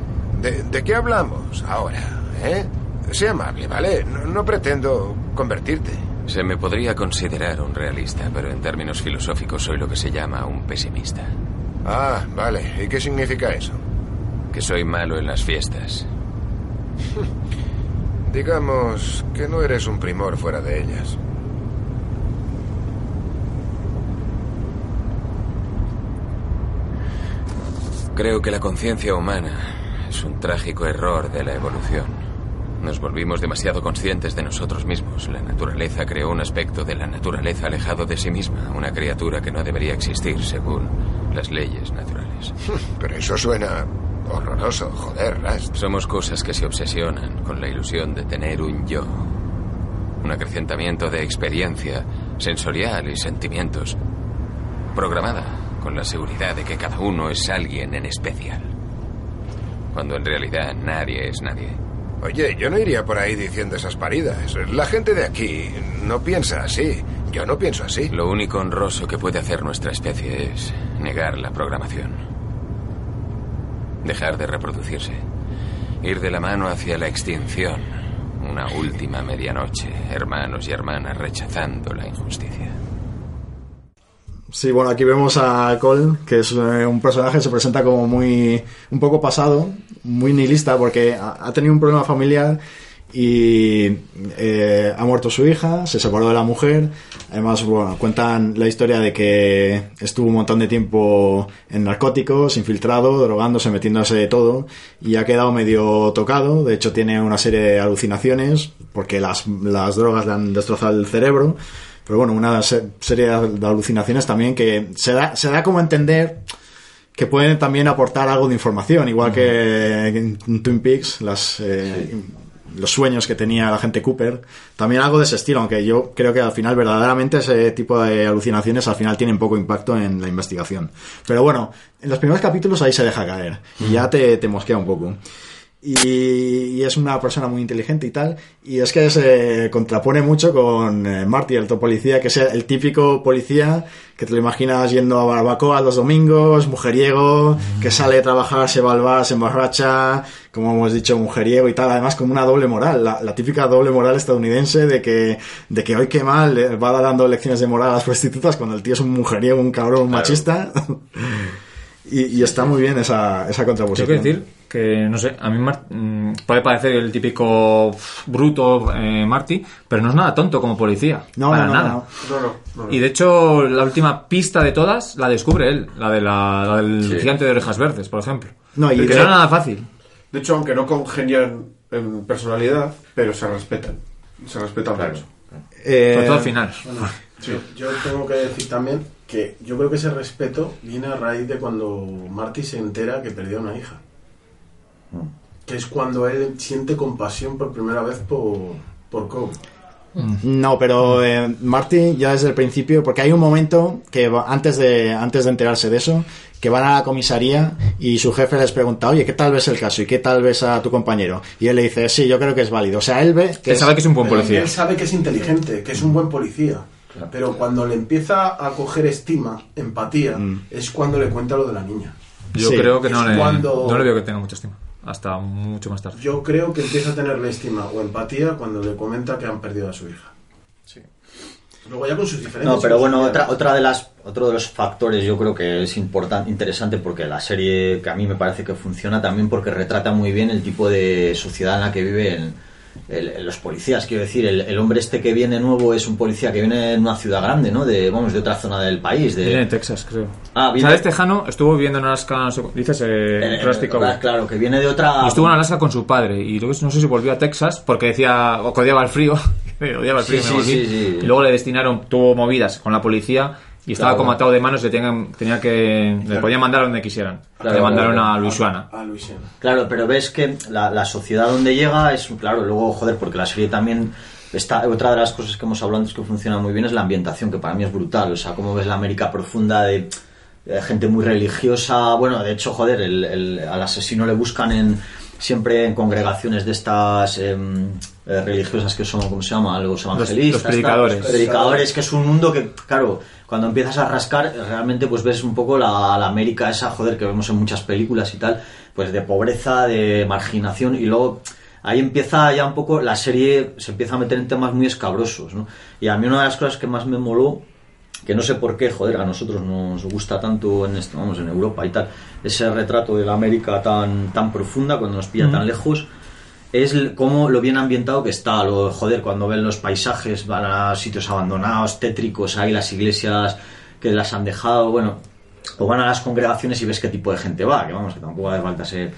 ¿De, de qué hablamos ahora? ¿Eh? Sé amable, ¿vale? No, no pretendo convertirte. Se me podría considerar un realista, pero en términos filosóficos soy lo que se llama un pesimista. Ah, vale. ¿Y qué significa eso? Que soy malo en las fiestas. Digamos que no eres un primor fuera de ellas. Creo que la conciencia humana es un trágico error de la evolución. Nos volvimos demasiado conscientes de nosotros mismos. La naturaleza creó un aspecto de la naturaleza alejado de sí misma, una criatura que no debería existir según las leyes naturales. Pero eso suena horroroso, joder, Rast. Somos cosas que se obsesionan con la ilusión de tener un yo. Un acrecentamiento de experiencia sensorial y sentimientos. Programada con la seguridad de que cada uno es alguien en especial. Cuando en realidad nadie es nadie. Oye, yo no iría por ahí diciendo esas paridas. La gente de aquí no piensa así. Yo no pienso así. Lo único honroso que puede hacer nuestra especie es negar la programación. Dejar de reproducirse. Ir de la mano hacia la extinción. Una última medianoche, hermanos y hermanas rechazando la injusticia. Sí, bueno, aquí vemos a Cole, que es eh, un personaje que se presenta como muy. un poco pasado, muy nihilista, porque ha, tenido un problema familiar y eh, ha muerto su hija, se separó de la mujer. Además, bueno, cuentan la historia de que estuvo un montón de tiempo en narcóticos, infiltrado, drogándose, metiéndose de todo, y ha quedado medio tocado. De hecho, tiene una serie de alucinaciones, porque las, las drogas le han destrozado el cerebro. Pero bueno, una se- serie de alucinaciones también que se da, se da como entender que pueden también aportar algo de información, igual que en Twin Peaks, las, eh, los sueños que tenía la gente Cooper, también algo de ese estilo, aunque yo creo que al final verdaderamente ese tipo de alucinaciones al final tienen poco impacto en la investigación. Pero bueno, en los primeros capítulos ahí se deja caer y ya te, te mosquea un poco. Y, y es una persona muy inteligente y tal. Y es que se contrapone mucho con eh, Marty, el otro policía, que es el típico policía que te lo imaginas yendo a barbacoa los domingos, mujeriego, que sale a trabajar, se va al bar, se emborracha, como hemos dicho, mujeriego y tal. Además, con una doble moral, la, la típica doble moral estadounidense de que, de que hoy qué mal, eh, va dando lecciones de moral a las prostitutas cuando el tío es un mujeriego, un cabrón, un machista. Y, y está muy bien esa, esa Tengo contraposición. que decir que, no sé, a mí Mar- mm, puede parecer el típico bruto eh, Marty, pero no es nada tonto como policía. No, para no, no, nada. no. No, no, no, no. Y de hecho, la última pista de todas la descubre él, la, de la, la del Sí. gigante de orejas verdes, por ejemplo. No, y que no era nada fácil. De hecho, aunque no congenian en personalidad, pero se respetan. Se respetan mucho. Eh, Sobre todo al final. Yo, yo tengo que decir también que yo creo que ese respeto viene a raíz de cuando Marty se entera que perdió a una hija. Que es cuando él siente compasión por primera vez por, por Cobb. No, pero eh, Marty ya desde el principio, porque hay un momento que antes de antes de enterarse de eso, que van a la comisaría y su jefe les pregunta, oye, ¿qué tal ves el caso y qué tal ves a tu compañero? Y él le dice, sí, yo creo que es válido. O sea, él ve que sabe que es un buen policía. Él sabe que es inteligente, que es un buen policía. Pero cuando le empieza a coger estima, empatía, es cuando le cuenta lo de la niña. Yo Sí. creo que no le, cuando- no le veo que tenga mucha estima. Hasta mucho más tarde. Yo creo que empieza a tenerle estima o empatía cuando le comenta que han perdido a su hija. Luego ya con sus diferencias. No, pero bueno, otra, otra de las, otro de los factores yo creo que es importante, interesante porque la serie que a mí me parece que funciona también porque retrata muy bien el tipo de sociedad en la que viven el- el- los policías. Quiero decir, el, el hombre este que viene nuevo es un policía que viene de una ciudad grande, ¿no? De, vamos, de otra zona del país. De, Viene de Texas, creo. Ah, viene- ¿Sabes? Tejano estuvo viviendo en Alaska, dices, eh, eh, Rusty Cowboy. claro, que viene de otra... Y estuvo en Alaska con su padre. Y luego no sé si volvió a Texas porque decía, o que odiaba el frío. odiaba el frío, sí, sí. Y luego le destinaron, tuvo movidas con la policía y estaba Claro. como atado de manos. Le tenían, tenía que, le podían mandar a donde quisieran. Claro, le mandaron claro, a. Luisiana. A Luisiana. Claro, pero ves que la, la sociedad donde llega es, claro, luego, joder, porque la serie también está, otra de las cosas que hemos hablado antes que funciona muy bien es la ambientación, que para mí es brutal, o sea, cómo ves la América profunda de, de gente muy religiosa, bueno, de hecho, joder, el, el- al asesino le buscan en siempre en congregaciones de estas em, eh, religiosas que son, ¿cómo se llama? Los evangelistas. tal, predicadores. los predicadores, que es un mundo que, claro, cuando empiezas a rascar, realmente pues ves un poco la, la América esa, joder, que vemos en muchas películas y tal, pues de pobreza, de marginación, y luego ahí empieza ya un poco, la serie se empieza a meter en temas muy escabrosos, ¿no? Y a mí una de las cosas que más me moló, que no sé por qué, joder, a nosotros nos gusta tanto en esto, vamos, en Europa y tal, ese retrato de la América tan, tan profunda, cuando nos pilla tan lejos, es cómo lo bien ambientado que está, lo joder, cuando ven los paisajes, van a sitios abandonados, tétricos, ahí las iglesias que las han dejado, bueno, o van a las congregaciones y ves qué tipo de gente va, que vamos, que tampoco hace falta ser...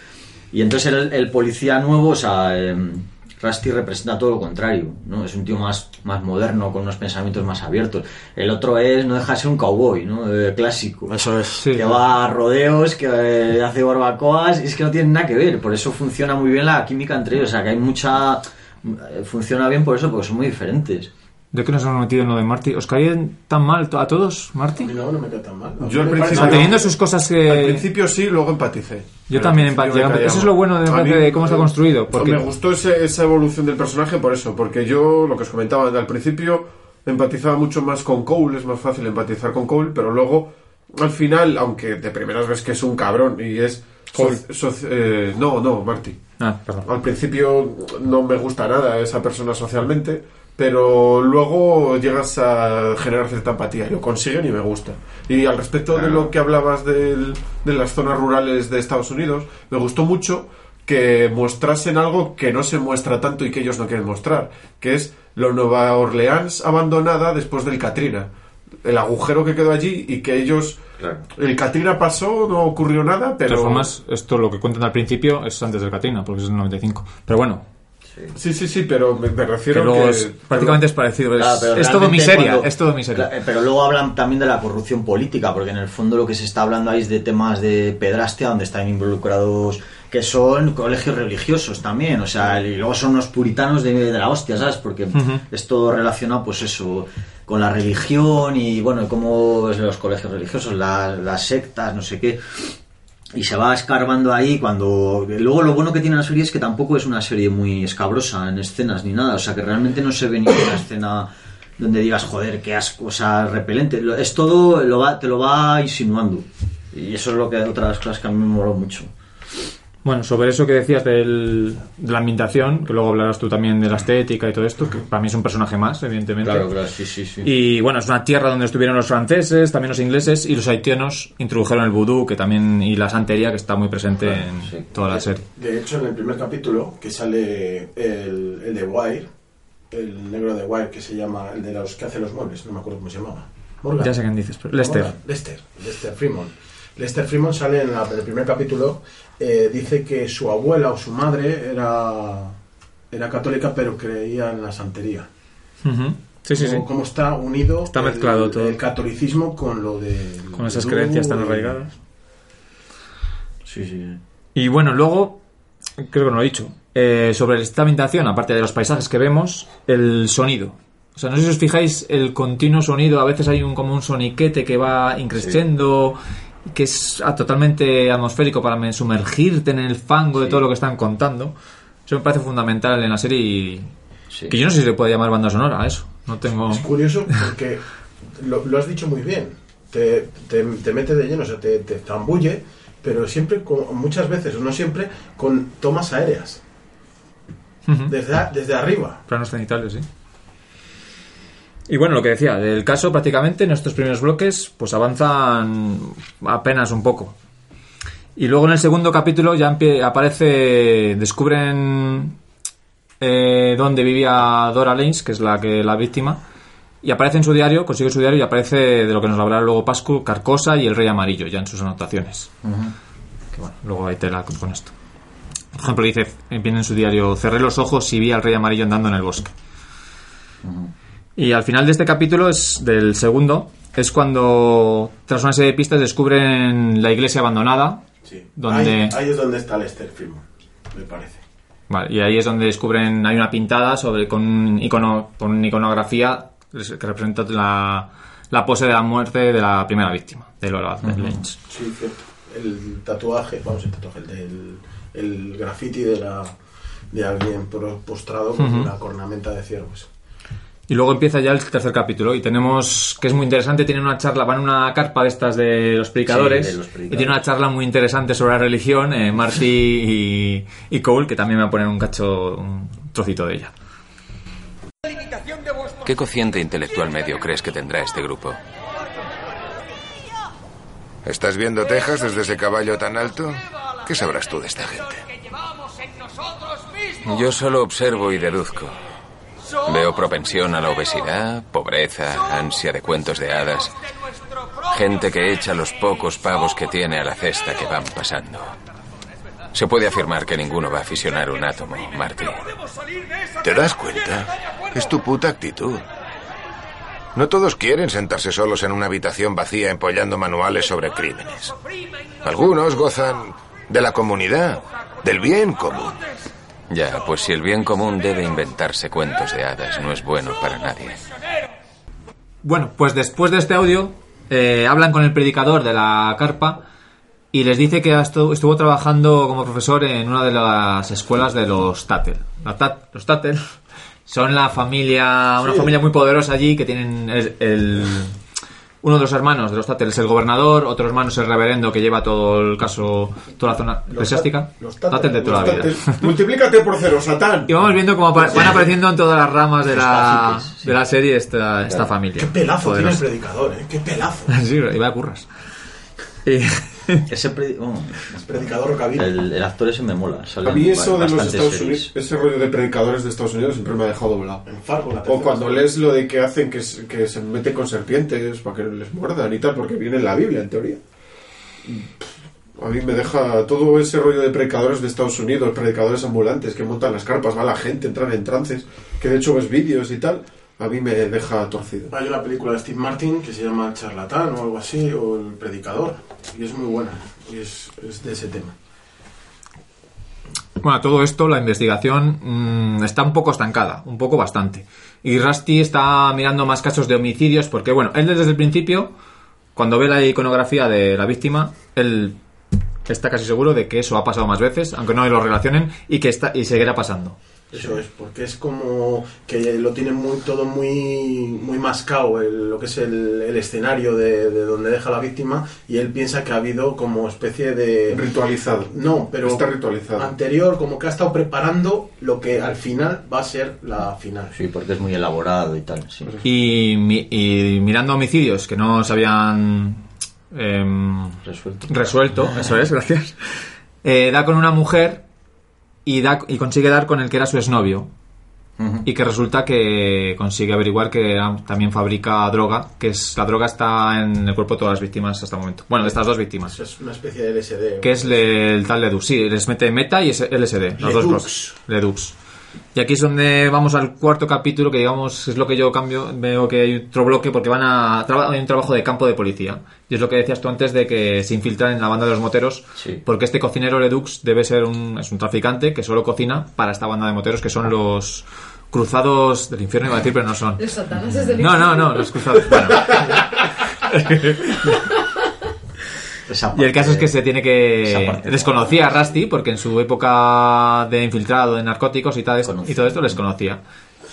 Y entonces el, el policía nuevo, o sea, em, Rusty representa todo lo contrario, ¿no? Es un tío más, más moderno, con unos pensamientos más abiertos. El otro es, no deja de ser un cowboy, ¿no? Eh, clásico. Eso es. Sí. Que va a rodeos, que eh, hace barbacoas, y es que no tiene nada que ver. Por eso funciona muy bien la química entre ellos. O sea, que hay mucha. eh, Funciona bien por eso, porque son muy diferentes. ¿De qué nos hemos metido en lo de Marty? ¿Os caen tan mal a todos, A Marty? mí no, no me queda tan mal. Yo al principio- teniendo sus cosas que... Al principio sí, luego empaticé. Yo también empaticé. Eso es lo bueno de, mí, de cómo está eh, construido. Porque Me gustó ese- esa evolución del personaje por eso, porque yo, lo que os comentaba al principio, empatizaba mucho más con Cole, es más fácil empatizar con Cole, pero luego, al final, aunque de primeras ves que es un cabrón y es... Cole. eh, no, no, Marty. Ah, perdón. Al principio no me gusta nada esa persona socialmente, pero luego llegas a generar cierta empatía y lo consiguen y me gusta. Y al respecto de lo que hablabas del- de las zonas rurales de Estados Unidos, me gustó mucho que mostrasen algo que no se muestra tanto y que ellos no quieren mostrar, que es la Nueva Orleans abandonada después del Katrina. El agujero que quedó allí y que ellos... Claro. El Katrina pasó, no ocurrió nada, De pero... todas formas, esto lo que cuentan al principio es antes del Katrina, porque es el 95. Pero bueno, Sí, sí, sí, pero me, refiero que... es, prácticamente es parecido. Es, Claro, pero es todo miseria, cuando- es todo miseria. Eh, Pero luego hablan también de la corrupción política, porque en el fondo lo que se está hablando ahí es de temas de pedrastia, donde están involucrados, que son colegios religiosos también, o sea, y luego son unos puritanos de, de la hostia, ¿sabes? Porque es todo relacionado, pues eso, con la religión y, bueno, cómo es los colegios religiosos, la- las sectas, no sé qué y se va escarbando ahí cuando luego lo bueno que tiene la serie es que tampoco es una serie muy escabrosa en escenas ni nada o sea que realmente no se ve ninguna escena donde digas joder qué asco o sea repelente. Es todo lo va, te lo va insinuando. Y eso es lo que otra de las cosas que a mí me moló mucho Bueno, sobre eso que decías del- de la ambientación, que luego hablarás tú también de la estética y todo esto, que para mí es un personaje más, evidentemente. Claro, claro, sí, sí, sí. Y bueno, es una tierra donde estuvieron los franceses, también los ingleses y los haitianos introdujeron el vudú, que también y la santería que está muy presente en sí. toda la serie. De hecho, en el primer capítulo, que sale el, el de Wire, el negro de Wire, que se llama, el de los que hace los muebles, no me acuerdo cómo se llamaba. Morgan. Ya sé quién dices, pero Lester. Morgan, Lester, Lester Freeman. Lester Freeman sale en, la- en el primer capítulo, eh, dice que su abuela o su madre era, era católica, pero creía en la santería. Sí, sí, sí. Cómo, está unido Está mezclado el, todo. el catolicismo con lo de... Con esas creencias tan arraigadas. Sí, sí. Y bueno, luego, creo que no lo he dicho, eh, sobre esta ambientación, aparte de los paisajes que vemos, el sonido. O sea, no sé si os fijáis el continuo sonido, a veces hay un como un soniquete que va increciendo, que es ah, totalmente atmosférico para me- sumergirte en el fango de todo lo que están contando. Eso me parece fundamental en la serie y... Sí. Que yo no sé si se puede llamar banda sonora a eso. No tengo... Es curioso porque lo, lo has dicho muy bien. Te, te, te mete de lleno, o sea, te, te zambulle, pero siempre, con, muchas veces, o no siempre, con tomas aéreas. Desde, a- desde arriba. Planos cenitales, sí. Y bueno, lo que decía, del caso prácticamente en estos primeros bloques pues avanzan apenas un poco. Y luego en el segundo capítulo ya aparece, descubren eh, dónde vivía Dora Lanes, que es la que la víctima, y aparece en su diario, consigue su diario y aparece de lo que nos hablará luego Pascu, Carcosa y el Rey Amarillo, ya en sus anotaciones. Que bueno, luego hay tela con con esto. Por ejemplo, dice, viene en su diario, cerré los ojos y vi al Rey Amarillo andando en el bosque. Y al final de este capítulo, es del segundo, es cuando, tras una serie de pistas, descubren la iglesia abandonada. Sí. Donde- Ahí, ahí es donde está Lester Freeman, me parece. Vale, y ahí es donde descubren, hay una pintada sobre con un icono, con iconografía que representa la, la pose de la muerte de la primera víctima, de Lola de Lynch. Sí, cierto. El tatuaje, vamos, el tatuaje, el, del, el graffiti de, la, de alguien postrado con una cornamenta de ciervos. Y luego empieza ya el tercer capítulo y tenemos, que es muy interesante, tienen una charla, van a una carpa de estas de los predicadores, Sí, de los predicadores. y tiene una charla muy interesante sobre la religión, eh, Marty y, y Cole, que también me va a poner un cacho, un trocito de ella. ¿Qué cociente intelectual medio crees que tendrá este grupo? ¿Estás viendo Texas desde ese caballo tan alto? ¿Qué sabrás tú de esta gente? Yo solo observo y deduzco. Veo propensión a la obesidad, pobreza, ansia de cuentos de hadas. Gente que echa los pocos pavos que tiene a la cesta que van pasando. Se puede afirmar que ninguno va a aficionar un átomo, Marty. ¿Te das cuenta? Es tu puta actitud. No todos quieren sentarse solos en una habitación vacía empollando manuales sobre crímenes. Algunos gozan de la comunidad, del bien común. Ya, pues si el bien común debe inventarse cuentos de hadas, no es bueno para nadie. Bueno, pues después de este audio, eh, hablan con el predicador de la carpa y les dice que estu- estuvo trabajando como profesor en una de las escuelas de los Tattel. La Tat- los Tattel son la familia, una familia muy poderosa allí que tienen el, el- uno de los hermanos de los Tattel es el gobernador, otro hermano es el reverendo que lleva todo el caso, toda la zona eclesiástica. los Tattel de toda la vida. Multiplícate por cero, Satán. Y vamos viendo cómo van apareciendo en todas las ramas de la, sí. de la serie esta, esta familia. Qué pelazo tiene el predicador, ¿eh? Qué pelazo. Sí, y va a curras. Y- Ese Predicador rockabilly. el, el actor ese me mola. A mí eso de los Estados series. Unidos, ese rollo de predicadores de Estados Unidos siempre me ha dejado volado. En Fargo, la O cuando serie. lees lo de que hacen que, se- que se meten con serpientes para que les muerdan y tal, porque viene en la Biblia, en teoría. A mí me deja todo ese rollo de predicadores de Estados Unidos, predicadores ambulantes que montan las carpas, va la gente, entran en trances, que de hecho ves vídeos y tal, a mí me deja torcido. Hay una película de Steve Martin que se llama El charlatán o algo así, o El predicador, y es muy buena, y es, es de ese tema. Bueno, todo esto, la investigación mm, está un poco estancada, un poco bastante. Y Rusty está mirando más casos de homicidios porque, bueno, él desde el principio, cuando ve la iconografía de la víctima, él está casi seguro de que eso ha pasado más veces, aunque no lo relacionen, y que está y seguirá pasando. Eso es, porque es como que lo tienen muy, todo muy, muy mascado, el- lo que es el, el escenario de, de donde deja la víctima, y él piensa que ha habido como especie de... Ritualizado. No, pero Está ritualizado. anterior, como que ha estado preparando lo que al final va a ser la final. Sí, porque es muy elaborado y tal, sí. Y, mi- y mirando homicidios que no se habían em, Resuelto. resuelto, eso es, gracias, eh, da con una mujer y, da, y consigue dar con el que era su exnovio. Y que resulta que consigue averiguar que también fabrica droga, que es la droga está en el cuerpo de todas las víctimas hasta el momento. Bueno, de estas dos víctimas. Eso es una especie de LSD. Que es le- el tal Ledux. Sí, les mete meta y es LSD. Los dos. Ledux. Y aquí es donde vamos al cuarto capítulo, que digamos es lo que yo cambio. Veo que hay otro bloque porque van a. hay un trabajo de campo de policía. Y es lo que decías tú antes de que se infiltran en la banda de los moteros. Sí. Porque este cocinero Ledux debe ser un. es un traficante que solo cocina para esta banda de moteros que son los cruzados del infierno, iba a decir, pero no son. Los satanas es del No, no, no, los cruzados. Bueno. Y el caso es que se tiene que... parte Desconocía a Rusty porque en su época de infiltrado de narcóticos y, tal, y todo esto les conocía.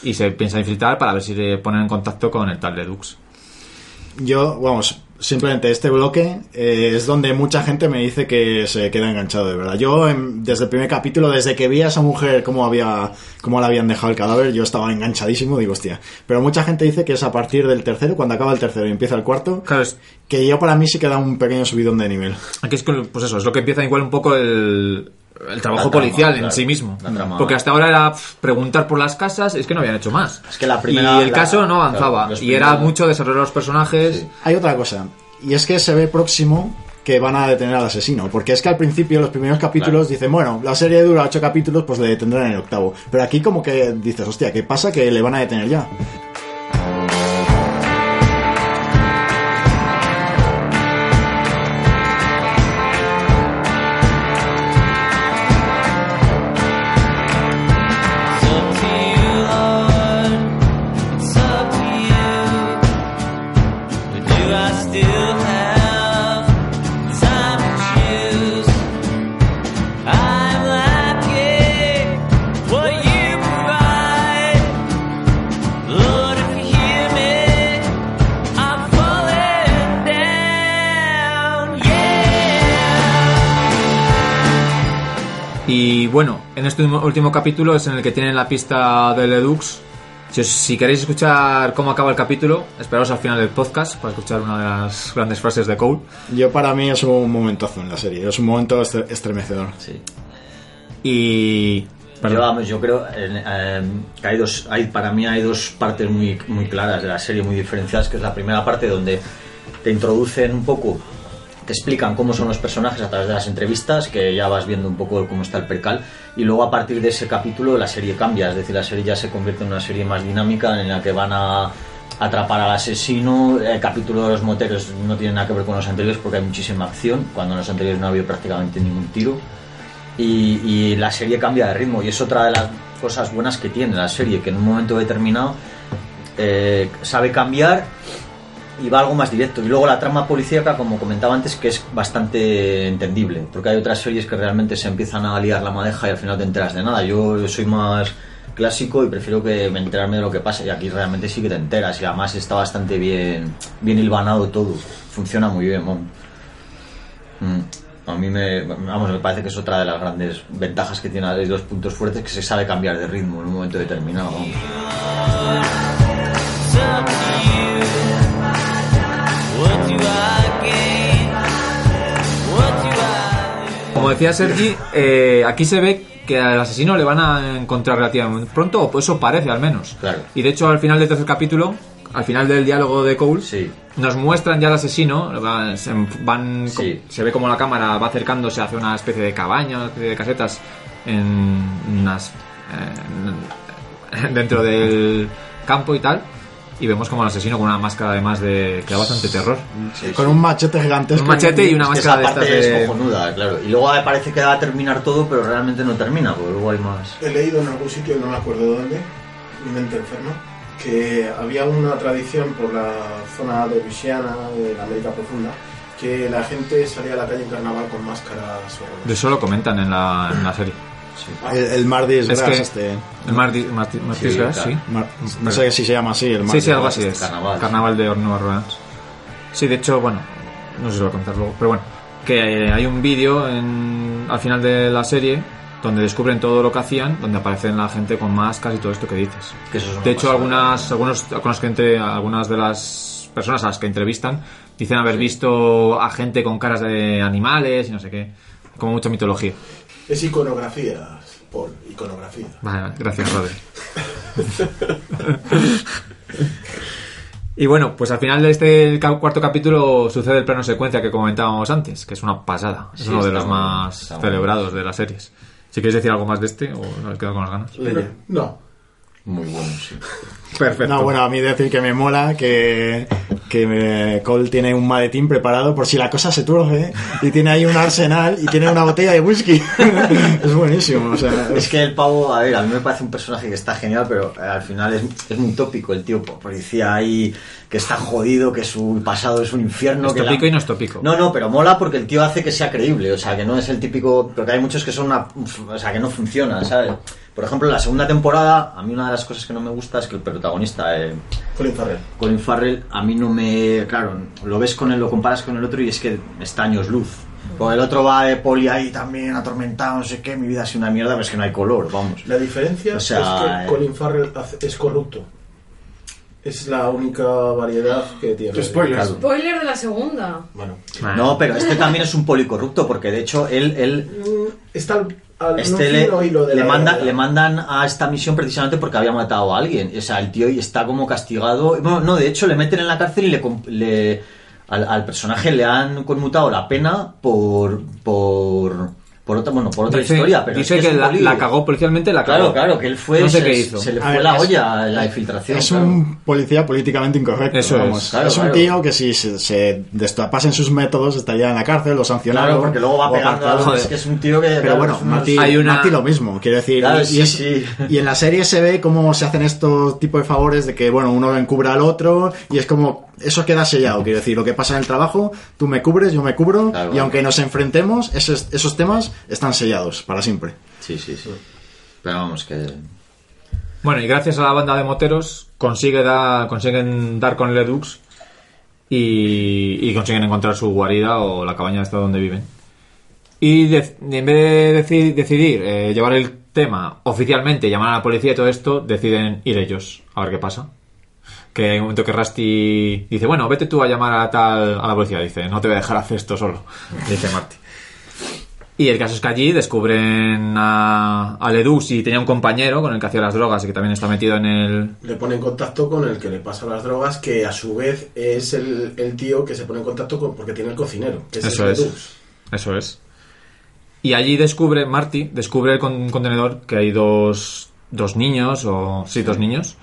Y se piensa infiltrar para ver si le ponen en contacto con el tal Ledux. Yo, vamos, simplemente este bloque eh, es donde mucha gente me dice que se queda enganchado de verdad. Yo, em, desde el primer capítulo, desde que vi a esa mujer cómo había, cómo le habían dejado el cadáver, yo estaba enganchadísimo, digo, hostia. Pero mucha gente dice que es a partir del tercero, cuando acaba el tercero y empieza el cuarto, Claro, es- que yo para mí sí que da un pequeño subidón de nivel. aquí es que, pues eso, es lo que empieza igual un poco el, el trabajo trama, policial en claro. sí mismo. La. Porque hasta ahora era preguntar por las casas, es que no habían hecho más. Es que la primera- y el la- caso no avanzaba. claro, y era mucho desarrollar los personajes. Sí. Hay otra cosa, y es que se ve próximo que van a detener al asesino, porque es que al principio los primeros capítulos dicen, bueno, la serie dura ocho capítulos, pues le detendrán en el octavo. Pero aquí como que dices, hostia, ¿qué pasa? Que le van a detener ya. Este último- capítulo es en el que tienen la pista de Ledux. Si, os- si queréis escuchar cómo acaba el capítulo, esperaos al final del podcast para escuchar una de las grandes frases de Cole. Yo para mí es un momentazo en la serie, es un momento estre- estremecedor. Sí. Y. Yo, vamos, yo creo eh, que hay dos, hay, para mí hay dos partes muy, muy claras de la serie, muy diferenciadas, que es la primera parte donde te introducen un poco, te explican cómo son los personajes a través de las entrevistas, que ya vas viendo un poco cómo está el percal, y luego a partir de ese capítulo la serie cambia, es decir, la serie ya se convierte en una serie más dinámica en la que van a atrapar al asesino, el capítulo de los moteros no tiene nada que ver con los anteriores porque hay muchísima acción, cuando en los anteriores no había prácticamente ningún tiro y, y la serie cambia de ritmo y es otra de las cosas buenas que tiene la serie que en un momento determinado eh, sabe cambiar y va algo más directo y luego la trama policíaca como comentaba antes que es bastante entendible porque hay otras series que realmente se empiezan a liar la madeja y al final te enteras de nada yo soy más clásico y prefiero que me enterarme de lo que pasa y aquí realmente sí que te enteras y además está bastante bien bien hilvanado todo funciona muy bien. Mm. A mí me, vamos, me parece que es otra de las grandes ventajas que tiene dos puntos fuertes que se sabe cambiar de ritmo en un momento determinado. vamos. Como decía Sergi, eh, aquí se ve que al asesino le van a encontrar relativamente pronto, o eso parece al menos. Claro. Y de hecho, al final del tercer capítulo, al final del diálogo de Cole, Sí. nos muestran ya al asesino. se van, Sí. se ve como la cámara va acercándose hacia una especie de cabaña, una especie de casetas en unas eh, en- dentro del campo y tal. Y vemos como el asesino con una máscara además de que da bastante terror. Con un machete gigantesco. Un machete y una Es que máscara esa de parte estas es de... cojonuda, claro. Y luego parece que va a terminar todo, pero realmente no termina, porque luego hay más. He leído en algún sitio, no me acuerdo dónde, mi mente enferma, que había una tradición por la zona de Luisiana, de la América Profunda, que la gente salía a la calle en carnaval con máscaras o... De eso lo comentan en la, en la serie. El, el Mardis Es Gras, que este. el Mardi, Marti- Martis Sí, Gras, claro. sí. Mar- no sé si se llama así, el Sí, Mardis sí, algo Gras. así es. Carnaval. Carnaval de Nueva Orleans. Sí, de hecho, bueno, no sé si lo voy a contar luego, pero bueno, que eh, hay un vídeo en- al final de la serie donde descubren todo lo que hacían, donde aparecen la gente con máscaras y todo esto que dices. Que eso es una De hecho, pasada. algunas, algunos, con los que entre- algunas de las personas a las que entrevistan dicen haber visto a gente con caras de animales y no sé qué. Como mucha mitología. Es iconografía, Paul, iconografía. Vale, vale, gracias, Rodri. y bueno, pues al final de este cuarto capítulo sucede el plano secuencia que comentábamos antes, que es una pasada. Es Sí, uno de los más celebrados de las series. Si quieres decir algo más de este o nos has quedado con las ganas. No. Muy bueno, sí. Perfecto. No, bueno, a mí decir que me mola que, que me- Cole tiene un maletín preparado por si la cosa se tuerce y tiene ahí un arsenal y tiene una botella de whisky. es buenísimo, o sea, Es que el pavo, a ver, a mí me parece un personaje que está genial, pero eh, al final es, es muy tópico el tío po- policía ahí que está jodido, que su pasado es un infierno. Es que la- tópico y no es tópico. No, no, pero mola porque el tío hace que sea creíble, o sea, que no es el típico, porque hay muchos que son una, o sea, que no funcionan, ¿sabes? Por ejemplo, en la segunda temporada, a mí una de las cosas que no me gusta es que el protagonista, eh, Colin Farrell. Colin Farrell, a mí no me. Claro, lo ves con él, lo comparas con el otro y es que está años luz. Porque el otro va de poli ahí también atormentado, no sé qué, mi vida ha sido una mierda, pero es que no hay color, vamos. La diferencia O sea, es eh, que Colin Farrell hace- es corrupto. Es la única variedad que tiene. Spoilers. Spoiler de la segunda. Bueno. No, pero este también es un policorrupto, porque de hecho él, él Mm, Está al, este le, fino hilo de le, la manda- le mandan a esta misión precisamente porque había matado a alguien. O sea, el tío está como castigado. Bueno, no, de hecho le meten en la cárcel y le, le- al, al personaje le han conmutado la pena por por por otra bueno por otra dice historia. Pero dice es que, es un la, la cagó policialmente, la cagó. Claro, claro, que él fue. No sé se, qué hizo. se le fue ver, la es- olla la infiltración. es claro. un policía políticamente incorrecto. Eso es, vamos. claro, es un claro. tío que si se, se destapasen sus métodos estaría en la cárcel o sancionado. Claro, porque luego va pegando a apartado. es que es un tío que. Pero bueno, es Marty, Hay una- Marty lo mismo, quiero decir. Claro, y, sí, y es- sí. y en la serie se ve cómo se hacen estos tipos de favores de que, bueno, uno encubre al otro y es como, eso queda sellado, quiero decir, lo que pasa en el trabajo, tú me cubres, yo me cubro Claro, y aunque nos enfrentemos, esos, esos temas están sellados para siempre. Sí, sí, sí. Pero vamos, que. Bueno, y gracias a la banda de moteros consigue dar, consiguen dar con Ledux y, y consiguen encontrar su guarida o la cabaña esta donde viven. Y de- en vez de deci- decidir eh, llevar el tema oficialmente, llamar a la policía y todo esto, deciden ir ellos a ver qué pasa. Que hay un momento que Rusty dice, bueno, vete tú a llamar a tal a la policía. Dice, no te voy a dejar hacer esto solo. Dice Marty. Y el caso es que allí descubren a, a Ledux y tenía un compañero con el que hacía las drogas y que también está metido en el... Le pone en contacto con el que le pasa las drogas, que a su vez es el, el tío que se pone en contacto con, porque tiene el cocinero, que es Eso el es. Eso es. Y allí descubre, Marty, descubre con un contenedor que hay dos, dos niños, o sí, dos niños,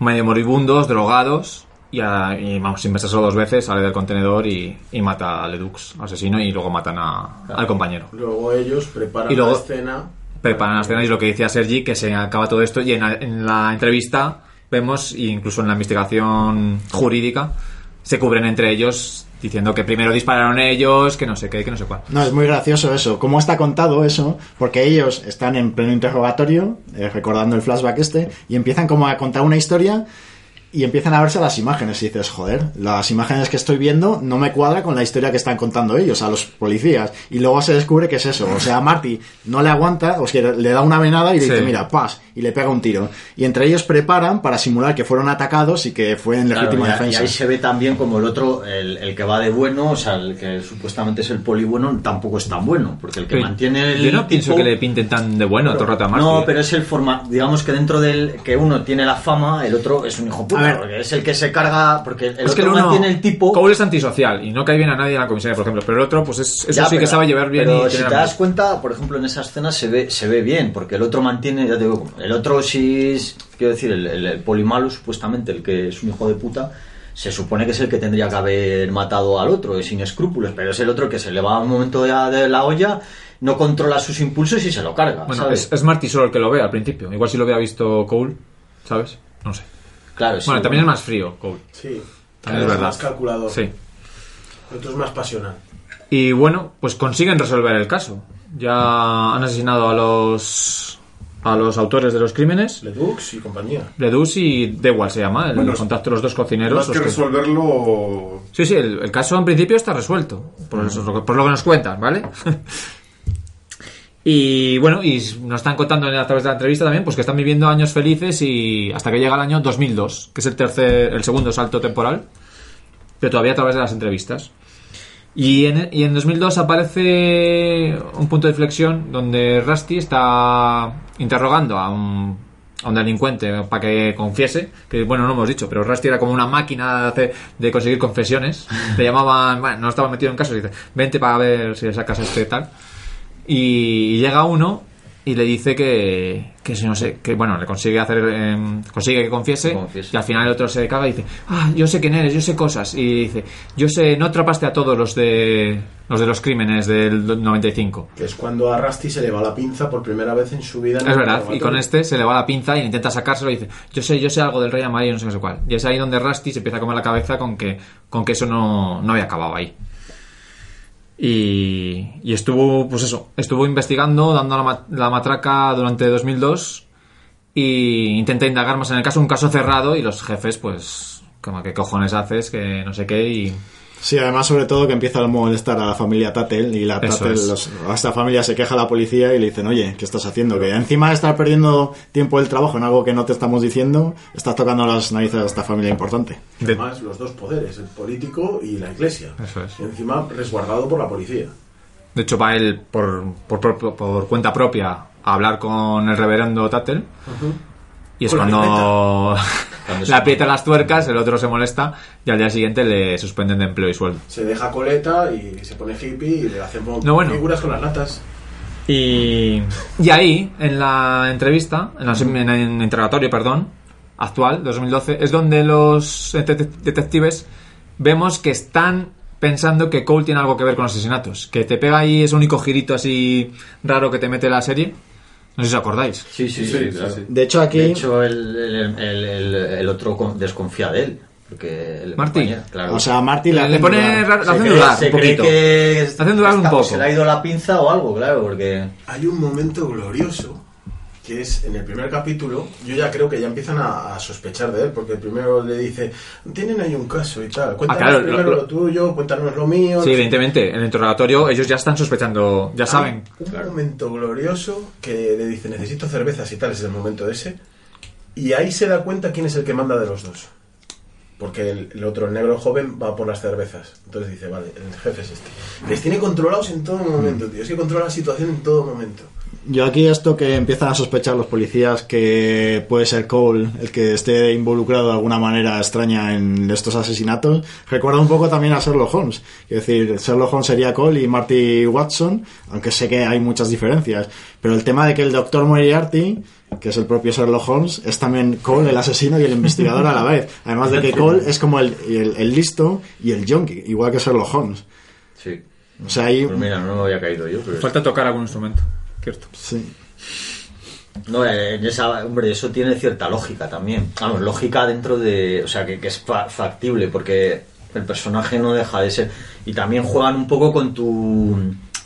medio moribundos, drogados, y, a- y, vamos, sin pensarlo dos veces, sale del contenedor y, y mata a Ledux, asesino, y luego matan a- al compañero. Luego ellos preparan Y luego- la escena. Preparan la escena y es lo que decía Sergi, que se acaba todo esto, y en la, en la entrevista vemos, e incluso en la investigación jurídica, se cubren entre ellos diciendo que primero dispararon ellos, que no sé qué, que no sé cuál. No, es muy gracioso eso. ¿Cómo está contado eso? Porque ellos están en pleno interrogatorio, eh, recordando el flashback este, y empiezan como a contar una historia y empiezan a verse las imágenes y dices, joder, las imágenes que estoy viendo no me cuadra con la historia que están contando ellos, a los policías. Y luego se descubre que es eso. O sea, Marty no le aguanta, o sea, le da una venada y le Sí. dice, mira, pas, y le pega un tiro. Y entre ellos preparan para simular que fueron atacados y que fue en Claro, legítima y, a- y defensa. ahí se ve también como el otro, el, el que va de bueno, o sea, el que supuestamente es el poli bueno, tampoco es tan bueno, porque el que Sí. mantiene el Yo no pienso tipo- que le pinten tan de bueno todo el rato a Marty. No, ¿eh? pero es el forma, digamos que dentro del que uno tiene la fama, el otro es un hijo A puta, ver. porque es el que se carga, porque el es que otro el uno mantiene el tipo. Cole es antisocial y no cae bien a nadie en la comisaría, por ejemplo. Pero el otro, pues es, eso Ya, sí que sabe llevar bien pero y si te das cuenta, por ejemplo, en esa escena se ve, se ve bien, porque el otro mantiene, ya te digo, el otro sí es, quiero decir, el, el, el polimalo, supuestamente, el que es un hijo de puta, se supone que es el que tendría que haber matado al otro, es sin escrúpulos, pero es el otro que se le va a un momento de, de la olla, no controla sus impulsos y se lo carga, Bueno, ¿sabes? es, es Marty solo el que lo ve al principio. Igual si lo hubiera visto Cole, ¿sabes? No sé. Claro, sí, bueno, también es más frío, Cole. Sí. También es Es verdad. más calculador. Sí. El otro es más pasional. Y bueno, pues consiguen resolver el caso. Ya han asesinado a los a los autores de los crímenes, Ledux y compañía. Ledus y Dewal se llama, el Bueno, contacto de los dos cocineros. Más que resolverlo. Sí, sí, el, el caso en principio está resuelto, por, eso, por lo que nos cuentan, ¿vale? y bueno, y nos están contando a través de la entrevista también, pues que están viviendo años felices y hasta que llega el año 2002, que es el tercer, el segundo salto temporal, pero todavía a través de las entrevistas. Y en, y en 2002 aparece un punto de inflexión donde Rusty está interrogando a un, a un delincuente para que confiese, que bueno, no hemos dicho, pero Rusty era como una máquina de, hacer- de conseguir confesiones. Le llamaban, bueno, no estaba metido en casos, y dice, vente para ver si le sacas este tal. Y llega uno y le dice que, que si no sé, que bueno, le consigue hacer, em, consigue que confiese, Confiese. y al final el otro se caga y dice, ah, yo sé quién eres, yo sé cosas, y dice, yo sé, no atrapaste a todos los de los de los crímenes del 95. Que es cuando a Rusty se le va la pinza por primera vez en su vida. en Es verdad, y con este se le va la pinza y intenta sacárselo y dice, yo sé, yo sé algo del rey amarillo, no sé qué sé cuál. Y es ahí donde Rusty se empieza a comer la cabeza con que, con que eso no, no había acabado ahí. Y, y estuvo, pues eso, estuvo investigando, dando la, ma- la matraca durante 2002 y intenta indagar más en el caso, un caso cerrado y los jefes, pues, como que cojones haces, que no sé qué y... Sí, además, sobre todo que empieza a molestar a la familia Tattel y la Eso Tattel, es. los- a esta familia se queja a la policía y le dicen, oye, ¿qué estás haciendo? Que encima de estar perdiendo tiempo del trabajo en algo que no te estamos diciendo, estás tocando las narices a esta familia importante. de- Además, los dos poderes, el político y la iglesia. Eso es. Y encima resguardado por la policía. De hecho, va él por, por, por- por cuenta propia a hablar con el reverendo Tattel. Y es cuando Cuando le aprieta las tuercas, el otro se molesta y al día siguiente le suspenden de empleo y sueldo. Se deja coleta y se pone hippie y le hacen No, bueno. figuras con las latas. Y, y ahí, en la entrevista, en, la- en el interrogatorio, perdón, actual, 2012, es donde los dete- detectives vemos que están pensando que Cole tiene algo que ver con los asesinatos. Que te pega ahí ese único girito así raro que te mete la serie. No sé si os acordáis. Sí, sí, sí, claro. De hecho, aquí... De hecho, el, el, el, el- el otro con- desconfía de él. Porque el Marty. compañero, claro. O sea, a Marty le, Le pone se hacen cree, dudar un poquito. que Le hacen dudar un está- poco. Se le ha ido la pinza o algo, claro, porque... Hay un momento glorioso que es en el primer capítulo. Yo ya creo que ya empiezan a, a sospechar de él, porque el primero le dice: Tienen ahí un caso y tal. Cuéntanos Ah, claro, primero lo- lo, tuyo, cuéntanos lo mío. Sí, evidentemente, en el interrogatorio ellos ya están sospechando, ya saben. Un momento glorioso que le dice: Necesito cervezas y tal. Es el momento ese. Y ahí se da cuenta quién es el que manda de los dos. Porque el, el otro, el negro joven, va por las cervezas. Entonces dice, vale, el jefe es este. Les tiene controlados en todo momento, tío. Es que controla la situación en todo momento. Yo aquí esto que empiezan a sospechar los policías que puede ser Cole el que esté involucrado de alguna manera extraña en estos asesinatos, recuerda un poco también a Sherlock Holmes. Es decir, Sherlock Holmes sería Cole y Marty Watson, aunque sé que hay muchas diferencias. Pero el tema de que el doctor Moriarty, que es el propio Sherlock Holmes, es también Cole el asesino y el investigador a la vez. Además de que Cole es como el, el- el listo y el junkie, igual que Sherlock Holmes. Sí. O sea, hay... Pues mira, no me había caído yo, pero... Falta tocar algún instrumento. Cierto. Sí. No, eh, en esa, hombre, eso tiene cierta lógica también. Vamos, lógica dentro de. O sea, que, que es fa- factible, porque el personaje no deja de ser. Y también juegan un poco con tu.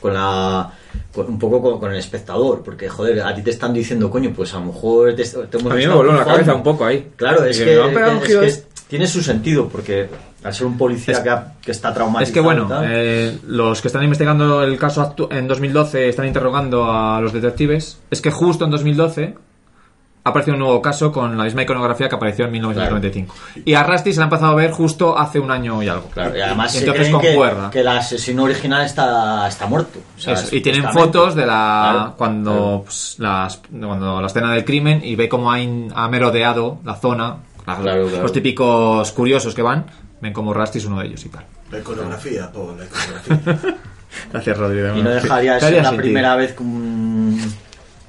con la. con- un poco con, con el espectador, porque joder, a ti te están diciendo, coño, pues a lo mejor te, te hemos A mí me voló la cabeza un poco ahí. Claro, es que, es que es- tiene su sentido, porque al ser un policía que, ha- que está traumatizado. Es que bueno, eh, los que están investigando el caso en 2012 están interrogando a los detectives. Es que justo en 2012 ha aparecido un nuevo caso con la misma iconografía que apareció en 1995. Y a Rusty se la ha empezado a ver justo hace un año y algo. Claro, y además Y se entonces creen que, concuerda. que el asesino original está, está muerto. O sea, Eso, y tienen fotos de la Claro, cuando claro. pues, las cuando la escena del crimen y ve cómo ha, ha merodeado la zona la- Claro, claro. los típicos curiosos que van ven como Rusty es uno de ellos y tal La iconografía, Paul, la iconografía. gracias Rodrigo Y no dejaría de ser la sentido. primera vez que un,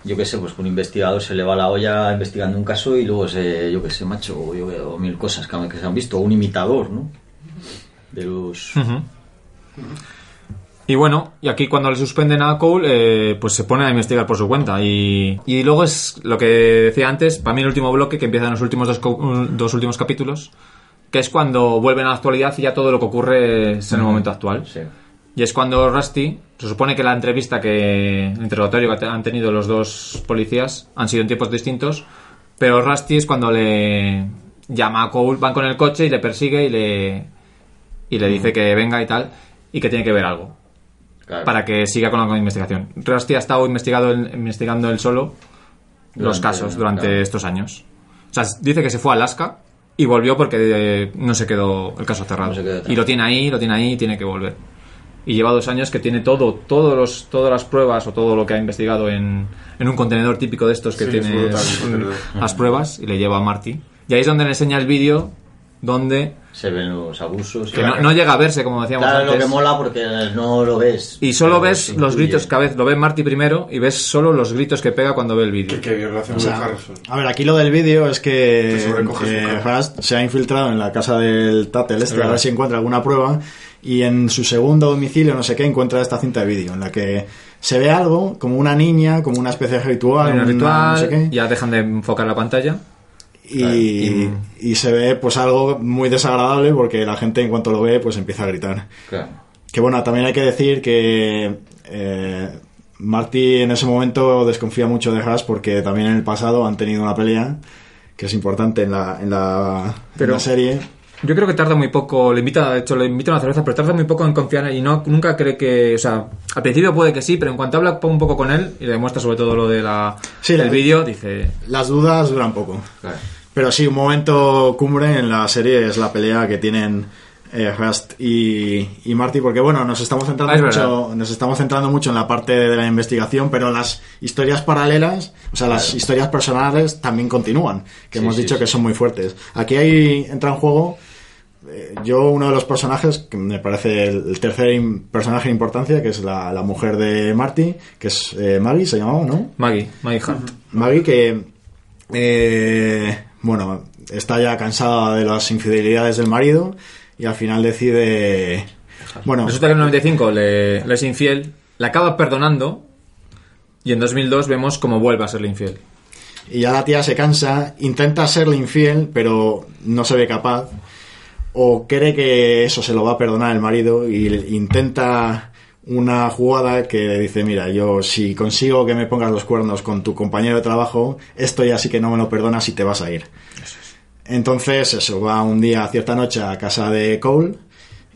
yo qué sé, pues que un investigador se le va la olla investigando un caso y luego se, yo qué sé, macho, o, yo, o mil cosas que, que se han visto, o un imitador, ¿no? De los... Y bueno, y aquí cuando le suspenden a Cole, eh, pues se pone a investigar por su cuenta. Y, y luego es lo que decía antes, para mí el último bloque, que empieza en los últimos dos, dos últimos capítulos, que es cuando vuelven a la actualidad y ya todo lo que ocurre es en el momento actual. Sí. Y es cuando Rusty, se supone que la entrevista que, el interrogatorio que han tenido los dos policías han sido en tiempos distintos, pero Rusty es cuando le llama a Cole, van con el coche y le persigue y le, y le dice que venga y tal, y que tiene que ver algo, Claro. para que siga con la investigación. Rusty ha estado investigado, investigando él solo los casos durante claro. estos años. O sea, dice que se fue a Alaska y volvió porque eh, no se quedó el caso cerrado. No se quedó cerrado. y lo tiene ahí, lo tiene ahí y tiene que volver. Y lleva dos años que tiene todo, todos los, todas las pruebas o todo lo que ha investigado en, en un contenedor típico de estos que Sí, es tiene brutal, el contenedor. las pruebas y le lleva a Marty. Y ahí es donde le enseña el vídeo donde Se ven los abusos. que no, no llega a verse, como decíamos Claro, lo antes. que mola porque no lo ves. Y solo ves los gritos, cada vez lo ve Marty primero y ves solo los gritos que pega cuando ve el vídeo. O sea, a ver, aquí lo del vídeo es que Que se ha infiltrado en la casa del Tatel este a ver si encuentra alguna prueba y en su segundo domicilio, no sé qué, encuentra esta cinta de vídeo en la que se ve algo como una niña, como una especie de ritual, Hay un una- ritual, no sé qué, ya dejan de enfocar la pantalla. Y, y se ve pues algo muy desagradable porque la gente en cuanto lo ve pues empieza a gritar. Claro. Que bueno, también hay que decir que eh, Marty en ese momento desconfía mucho de Haas porque también en el pasado han tenido una pelea que es importante en la, en la, en Pero- la serie. Yo creo que tarda muy poco, le invita, de hecho, le invita a una cerveza, pero tarda muy poco en confiar y no, nunca cree que, o sea, al principio puede que sí, pero en cuanto habla un poco con él y le demuestra sobre todo lo de la, Sí, del vídeo, dice, Las dudas duran poco. Claro. Pero sí, un momento cumbre en la serie es la pelea que tienen eh, Rust y, y Marty, porque bueno, nos estamos centrando es mucho, nos estamos centrando mucho en la parte de la investigación, pero las historias paralelas, o sea, las historias personales también continúan, que Sí, hemos sí, dicho sí. que son muy fuertes. Aquí hay, entra en juego, eh, yo uno de los personajes, que me parece el, el tercer personaje de importancia, que es la, la mujer de Marty, que es eh, Maggie, se llamaba, ¿no? Maggie, Maggie Hart. Maggie que, eh, bueno, está ya cansada de las infidelidades del marido y al final decide, bueno, Resulta que en el 95 le, le es infiel, le acaba perdonando y en 2002 vemos cómo vuelve a serle infiel. y ya la tía se cansa, intenta serle infiel, pero no se ve capaz, o cree que eso se lo va a perdonar el marido y intenta una jugada que le dice, mira, yo si consigo que me pongas los cuernos con tu compañero de trabajo, esto ya sí que no me lo perdonas y te vas a ir. Entonces, eso, va un día, a cierta noche, a casa de Cole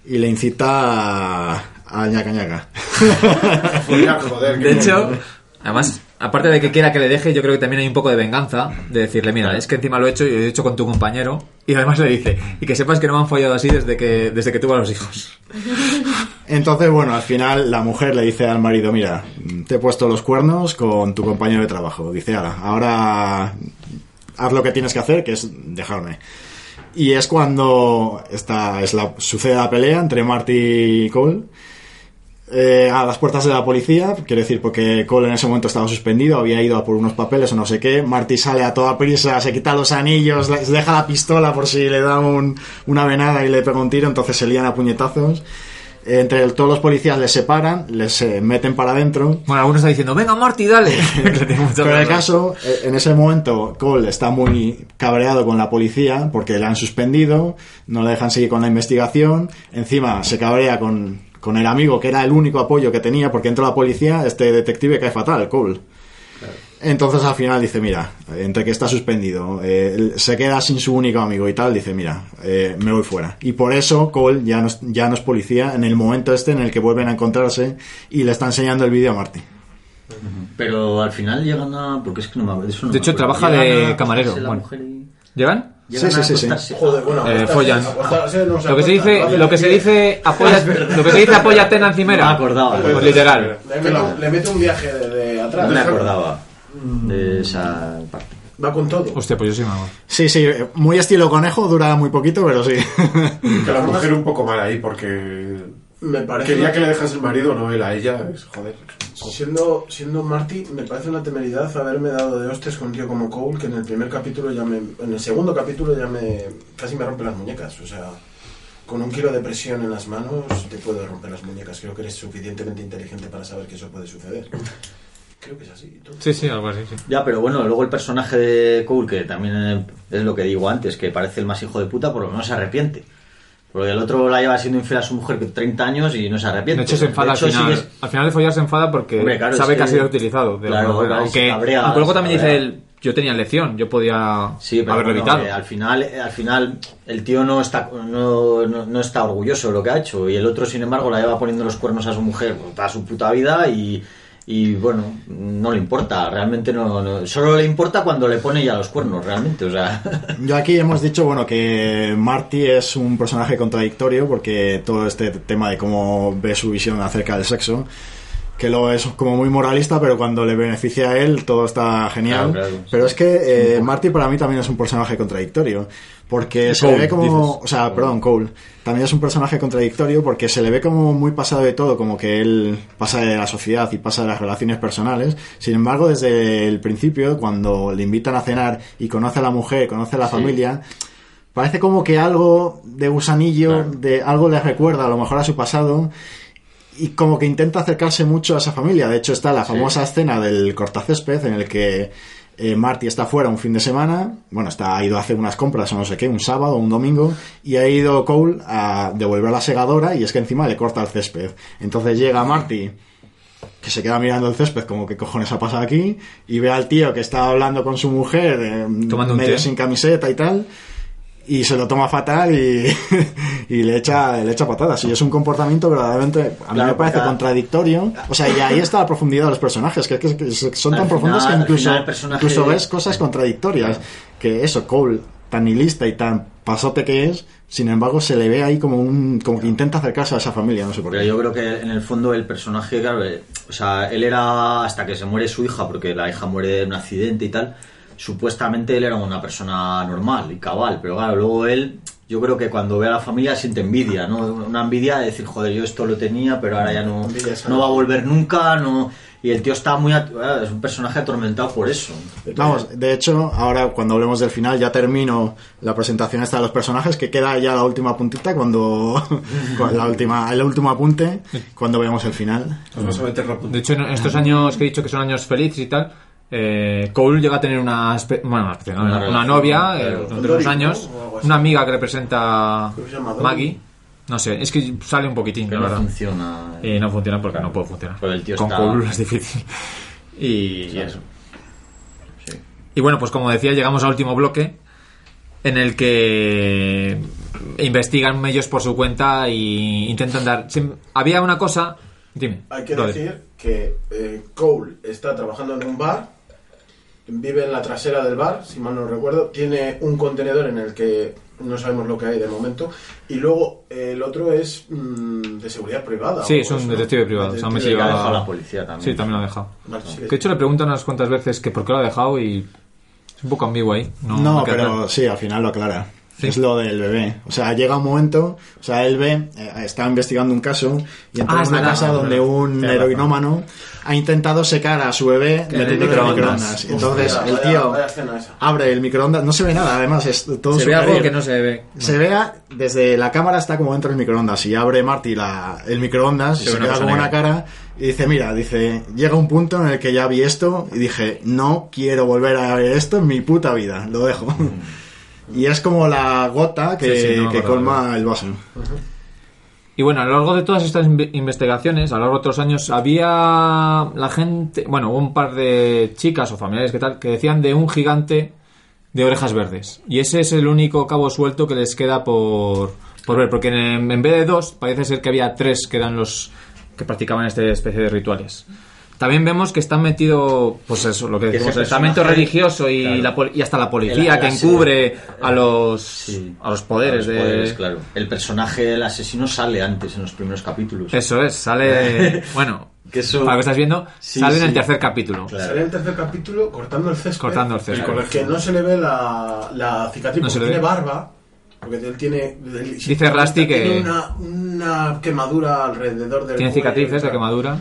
y le incita a, a ñaca ñaca. Joder. De hecho, bueno. además, aparte de que quiera que le deje, yo creo que también hay un poco de venganza de decirle, mira, es que encima lo he hecho y lo he hecho con tu compañero. Y además le dice, y que sepas que no me han follado así desde que, desde que tuve a los hijos. Entonces, bueno, al final la mujer le dice al marido, mira, te he puesto los cuernos con tu compañero de trabajo. Dice, ahora, ahora haz lo que tienes que hacer, que es dejarme. Y es cuando está, es la, sucede la pelea entre Marty y Cole. eh, a las puertas de la policía, quiero decir, porque Cole en ese momento estaba suspendido, había ido a por unos papeles o no sé qué. Marty sale a toda prisa, se quita los anillos, deja la pistola por si le da un- una venada y le pega un tiro, entonces se lían a puñetazos. Entre el- todos los policías les separan, les eh, meten para adentro. Bueno, algunos están diciendo, venga Marty, dale. Pero en el caso, eh, en ese momento, Cole está muy cabreado con la policía porque le han suspendido, no le dejan seguir con la investigación. Encima se cabrea con, con el amigo que era el único apoyo que tenía porque entra la policía, este detective cae fatal, Cole. Entonces al final dice, mira, entre que está suspendido, eh, se queda sin su único amigo y tal, dice, mira, eh, me voy fuera. Y por eso Cole ya no, es- ya no es policía en el momento este en el que vuelven a encontrarse y le está enseñando el vídeo a Marty. Pero al final llegan a. Porque es que no me acuerdo. eso no De hecho, trabaja de camarero, bueno. mujer y- ¿Llegan? llegan Sí, sí, sí, sí. Joder, bueno, Eh, follan. acostarse no se Lo que se dice, lo que se dice, apoya, lo que se dice apóyate en la encimera. No me acordaba. Pues literal. Le mete un viaje de, de atrás. No me acordaba de esa parte. Va con todo. Hostia, pues yo sí me hago. Sí, sí, muy estilo conejo, dura muy poquito, pero sí. Que la mujer un poco mal ahí porque Me parece quería que le dejase el marido, no él a ella. Es, joder. Siendo, siendo Marty, me parece una temeridad haberme dado de hostes con un tío como Cole, que en el primer capítulo ya me. En el segundo capítulo ya me. casi me rompe las muñecas. O sea, con un kilo de presión en las manos te puedo romper las muñecas. Creo que eres suficientemente inteligente para saber que eso puede suceder. Creo que es así. ¿tú? Sí, sí, algo así, sí. Ya, pero bueno, luego el personaje de Cole, que también es lo que digo antes, que parece el más hijo de puta, por lo menos se arrepiente. Porque el otro la lleva siendo infiel a su mujer que 30 años y no se arrepiente. De hecho, se enfada hecho, al final. sigues- Al final de follar se enfada porque Hombre, claro, sabe es que, ha que- sido utilizado. de Claro, claro, aunque, cabrea, aunque luego también cabrea. dice él, yo tenía elección, yo podía Sí, pero haberlo bueno, evitado. eh, al final, eh, al final el tío no está, no, no, no está orgulloso de lo que ha hecho y el otro, sin embargo, la lleva poniendo los cuernos a su mujer toda su puta vida y, y bueno, no le importa, realmente no, no- solo le importa cuando le pone ya los cuernos, realmente, o sea, Yo aquí hemos dicho, bueno, que Marty es un personaje contradictorio porque todo este tema de cómo ve su visión acerca del sexo, que lo es como muy moralista, pero cuando le beneficia a él todo está genial. Claro, claro, pero es que eh, Marty para mí también es un personaje contradictorio, porque se Cole, le ve como, dices. o sea, perdón, Cole, también es un personaje contradictorio porque se le ve como muy pasado de todo, como que él pasa de la sociedad y pasa de las relaciones personales. Sin embargo, desde el principio, cuando le invitan a cenar y conoce a la mujer, conoce a la Sí. familia, parece como que algo de gusanillo, Claro. de algo le recuerda a lo mejor a su pasado y como que intenta acercarse mucho a esa familia. De hecho, está la Sí. famosa escena del cortacésped en el que eh, Marty está fuera un fin de semana, bueno, está ha ido a hacer unas compras o no sé qué, un sábado o un domingo, y ha ido Cole a devolver la segadora y es que encima le corta el césped. Entonces llega Marty que se queda mirando el césped como que cojones ha pasado aquí y ve al tío que está hablando con su mujer eh, medio sin camiseta y tal y se lo toma fatal y, y le echa le echa patadas. Y es un comportamiento verdaderamente a mí Claro, me parece contradictorio. O sea y ahí está la profundidad de los personajes que, que- que son tan final- profundos que incluso personaje- incluso ves cosas contradictorias que eso Cole tan nihilista y tan pasote que es sin embargo se le ve ahí como un como que intenta acercarse a esa familia no sé por qué. yo creo que en el fondo el personaje, claro, eh, o sea, él era hasta que se muere su hija, porque la hija muere en un accidente y tal, supuestamente él era una persona normal y cabal, pero claro, luego él, yo creo que cuando ve a la familia siente envidia, ¿no? Una envidia de decir, joder, yo esto lo tenía, pero ahora ya no, no va a volver nunca, no... Y el tío está muy... at- eh, Es un personaje atormentado por eso. Vamos, de hecho, ahora cuando hablemos del final ya termino la presentación esta de los personajes, que queda ya la última puntita cuando... con la última, el último apunte, cuando veamos el final. A meter la punta. De hecho, en estos años que he dicho que son años felices y tal, eh, Cole llega a tener una, espe- bueno, una, especie, no, Una una- una relación, novia eh, durante unos años, ¿no? Una amiga que representa. Maggie. No sé, es que sale un poquitín, Que la no verdad. funciona. Y no funciona porque no puede funcionar. Pero el tío Con está- Cole es difícil. Y, y eso. Sí. Y bueno, pues como decía, llegamos al último bloque en el que investigan ellos por su cuenta y intentan dar... Había una cosa... Dime. Hay que decir que eh, Cole está trabajando en un bar, vive en la trasera del bar, si mal no recuerdo, tiene un contenedor en el que no sabemos lo que hay de momento, y luego eh, el otro es mm, de seguridad privada. Sí, es un eso, ¿no? detective privado. Se ha Detective metido Que ha a- dejado la policía también. Sí, también lo ha dejado. Vale, sí, De hecho, le preguntan unas cuantas veces que por qué lo ha dejado y es un poco ambiguo ahí. No, pero claro. sí, al final lo aclara. Sí. Es lo del bebé. O sea, llega un momento, o sea, él ve, eh, está investigando un caso y entra Ah, en una verdad, casa donde verdad. un heroinómano ha intentado secar a su bebé el microondas. microondas. Entonces Hostia, el tío vaya abre el microondas, no se ve nada, además es todo Se ve algo que no se ve. Se vea desde la cámara está como dentro del microondas y abre Marty la, el microondas y Se queda cosa como una cara y dice mira dice llega un punto en el que ya vi esto y dije no quiero volver a ver esto en mi puta vida lo dejo y es como la gota que. Sí, sí, no me que acordaba. colma el vaso Y bueno, a lo largo de todas estas inve- investigaciones, a lo largo de otros años, había la gente, bueno, hubo un par de chicas o familiares que tal, que decían de un gigante de orejas verdes. Y ese es el único cabo suelto que les queda por, por ver, porque en, en vez de dos, parece ser que había tres que eran los que practicaban esta especie de rituales. También vemos que están metido, pues eso, lo que Que decimos, el estamento religioso y, claro. la pol- y hasta la policía El- que encubre a los, Sí. a los poderes A los de... claro. El personaje del asesino sale antes en los primeros capítulos. Eso es, sale. Bueno, Que eso- para lo que estás viendo, Sí, sale en el tercer capítulo. Claro. Sale en el tercer capítulo cortando el césped. Cortando el césped. Y Que no se le ve la, la cicatriz No se porque le tiene ve. barba. Porque él tiene. él- Dice Rusty que- Tiene una, una quemadura alrededor del. Tiene cuello, cicatrices de claro. quemadura.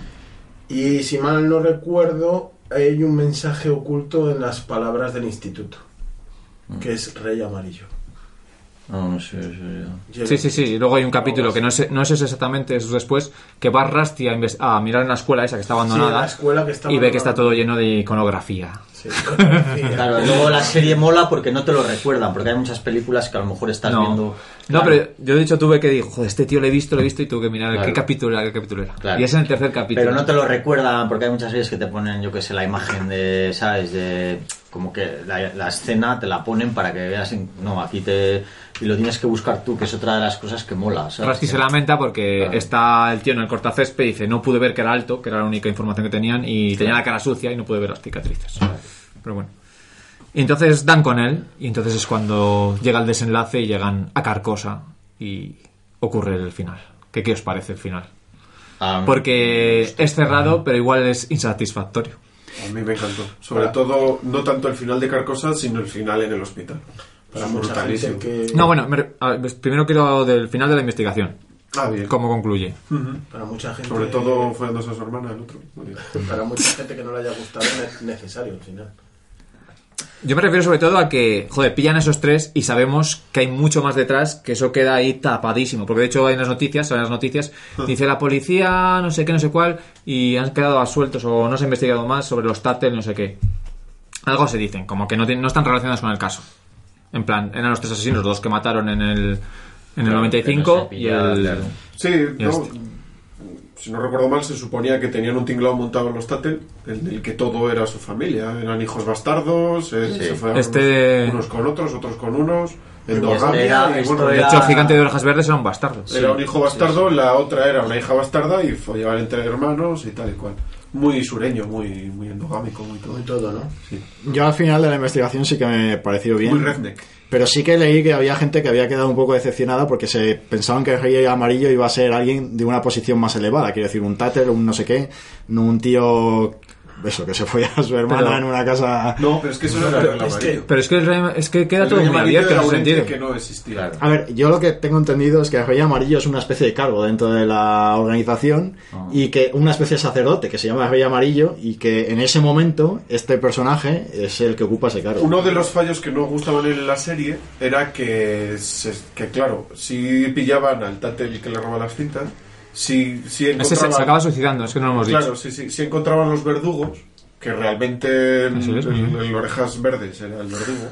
Y si mal no recuerdo, hay un mensaje oculto en las palabras del instituto. Que es Rey Amarillo. No, no sé. eso ya. Sí, sí, sí. Y luego hay un capítulo que no es, no ese exactamente, eso es después, que va Rusty a, a mirar en la escuela esa que está abandonada la escuela que está y ve que está todo lleno de iconografía. Sí. Claro, luego la serie mola porque no te lo recuerdan, porque hay muchas películas que a lo mejor estás No, viendo. no Claro. pero yo de hecho tuve que digo, joder, este tío lo he visto, lo he visto y tuve que mirar Claro. qué capítulo era, qué capítulo era. Claro. Y es en el tercer capítulo. Pero no te lo recuerdan porque hay muchas series que te ponen, yo que sé, la imagen de, ¿sabes? De como que la, la escena te la ponen para que veas. en- no, aquí te. Y lo tienes que buscar tú, que es otra de las cosas que mola. ¿sabes? Rusty se lamenta porque Claro. está el tío en el cortacésped y dice, no pude ver que era alto, que era la única información que tenían, y tenía la cara sucia y no pude ver las cicatrices. Pero bueno. Y entonces dan con él, y entonces es cuando llega el desenlace y llegan a Carcosa y ocurre el final. ¿Qué, qué os parece el final? Ah, Porque es cerrado, pero igual es insatisfactorio. A mí me encantó. Sobre todo, no tanto el final de Carcosa, sino el final en el hospital. Para brutalísimo. gente que... No, bueno, me re- a ver, primero quiero del final de la investigación. Ah, bien. ¿Cómo concluye? Ujú. Para mucha gente... Sobre todo fue a su hermana, el otro. Para mucha gente que no le haya gustado es necesario al final. Yo me refiero sobre todo a que, joder, pillan esos tres y sabemos que hay mucho más detrás, que eso queda ahí tapadísimo. Porque de hecho en las noticias, en las noticias, dice la policía, no sé qué, no sé cuál, y han quedado asueltos o no se ha investigado más sobre los Tatel, no sé qué. Algo se dicen, como que no, tienen- no están relacionados con el caso. En plan, eran los tres asesinos, los dos que mataron en el, en el Claro, 95 que no se y el... Sí, Y no, este. Si no recuerdo mal, se suponía que tenían un tinglado montado en los Tatel, en el que todo era su familia. Eran hijos bastardos, Sí. se fue Este- unos, con otros, otros con unos, este endogamia, era- y bueno, De hecho, el gigante de orejas verdes era un bastardo. Era un hijo bastardo, la otra era una hija bastarda y follaban entre hermanos y tal y cual. Muy sureño, muy, muy endogámico, muy todo. Muy todo, ¿no? Sí. Yo al final de la investigación sí que me pareció bien. Muy redneck. Pero sí que leí que había gente que había quedado un poco decepcionada porque se pensaban que el rey amarillo iba a ser alguien de una posición más elevada. Quiero decir, un táter, un no sé qué, no un tío. Eso, que se fue a su hermana Pero- en una casa. No, pero es que eso no era Pero el es amarillo. Pero es que, el rey- es que queda El todo muy abierto en ese sentido. que no existía. Claro. A ver, yo lo que tengo entendido es que el rey amarillo es una especie de cargo dentro de la organización Ah. y que una especie de sacerdote que se llama el rey amarillo y que en ese momento este personaje es el que ocupa ese cargo. Uno de los fallos que no gustaban en la serie era que, se- que claro, si pillaban al Tatel que le roba las cintas, si, si Ese se, encontraban... se acaba suicidando, es que no lo hemos Claro, dicho. sí, sí, si encontraban los verdugos, que realmente el, el- el orejas verdes era el verdugo,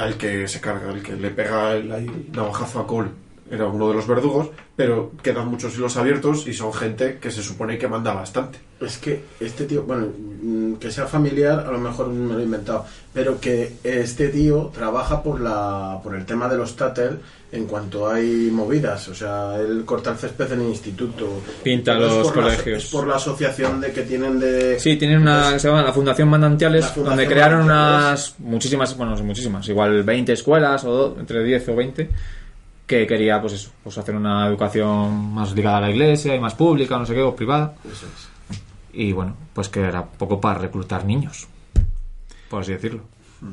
al que se carga, al que le pega el, navajazo a Cole, era uno de los verdugos, pero quedan muchos hilos abiertos y son gente que se supone que manda bastante. Es que este tío, bueno, mm, que sea familiar, a lo mejor me lo he inventado, pero que este tío trabaja por la por el tema de los Tatel en cuanto hay movidas. O sea, él corta el césped en el instituto. Pinta los por la- colegios. es por la asociación de que tienen de. Sí, tienen una que se llama la Fundación Manantiales, La Fundación donde crearon Manantiales. unas muchísimas, bueno, no sé, muchísimas, igual 20 escuelas o do- entre 10 o 20 que quería pues eso, pues hacer una educación más ligada a la iglesia y más pública, no sé qué, o privada. Eso es. Y bueno, pues que era poco para reclutar niños, por así decirlo.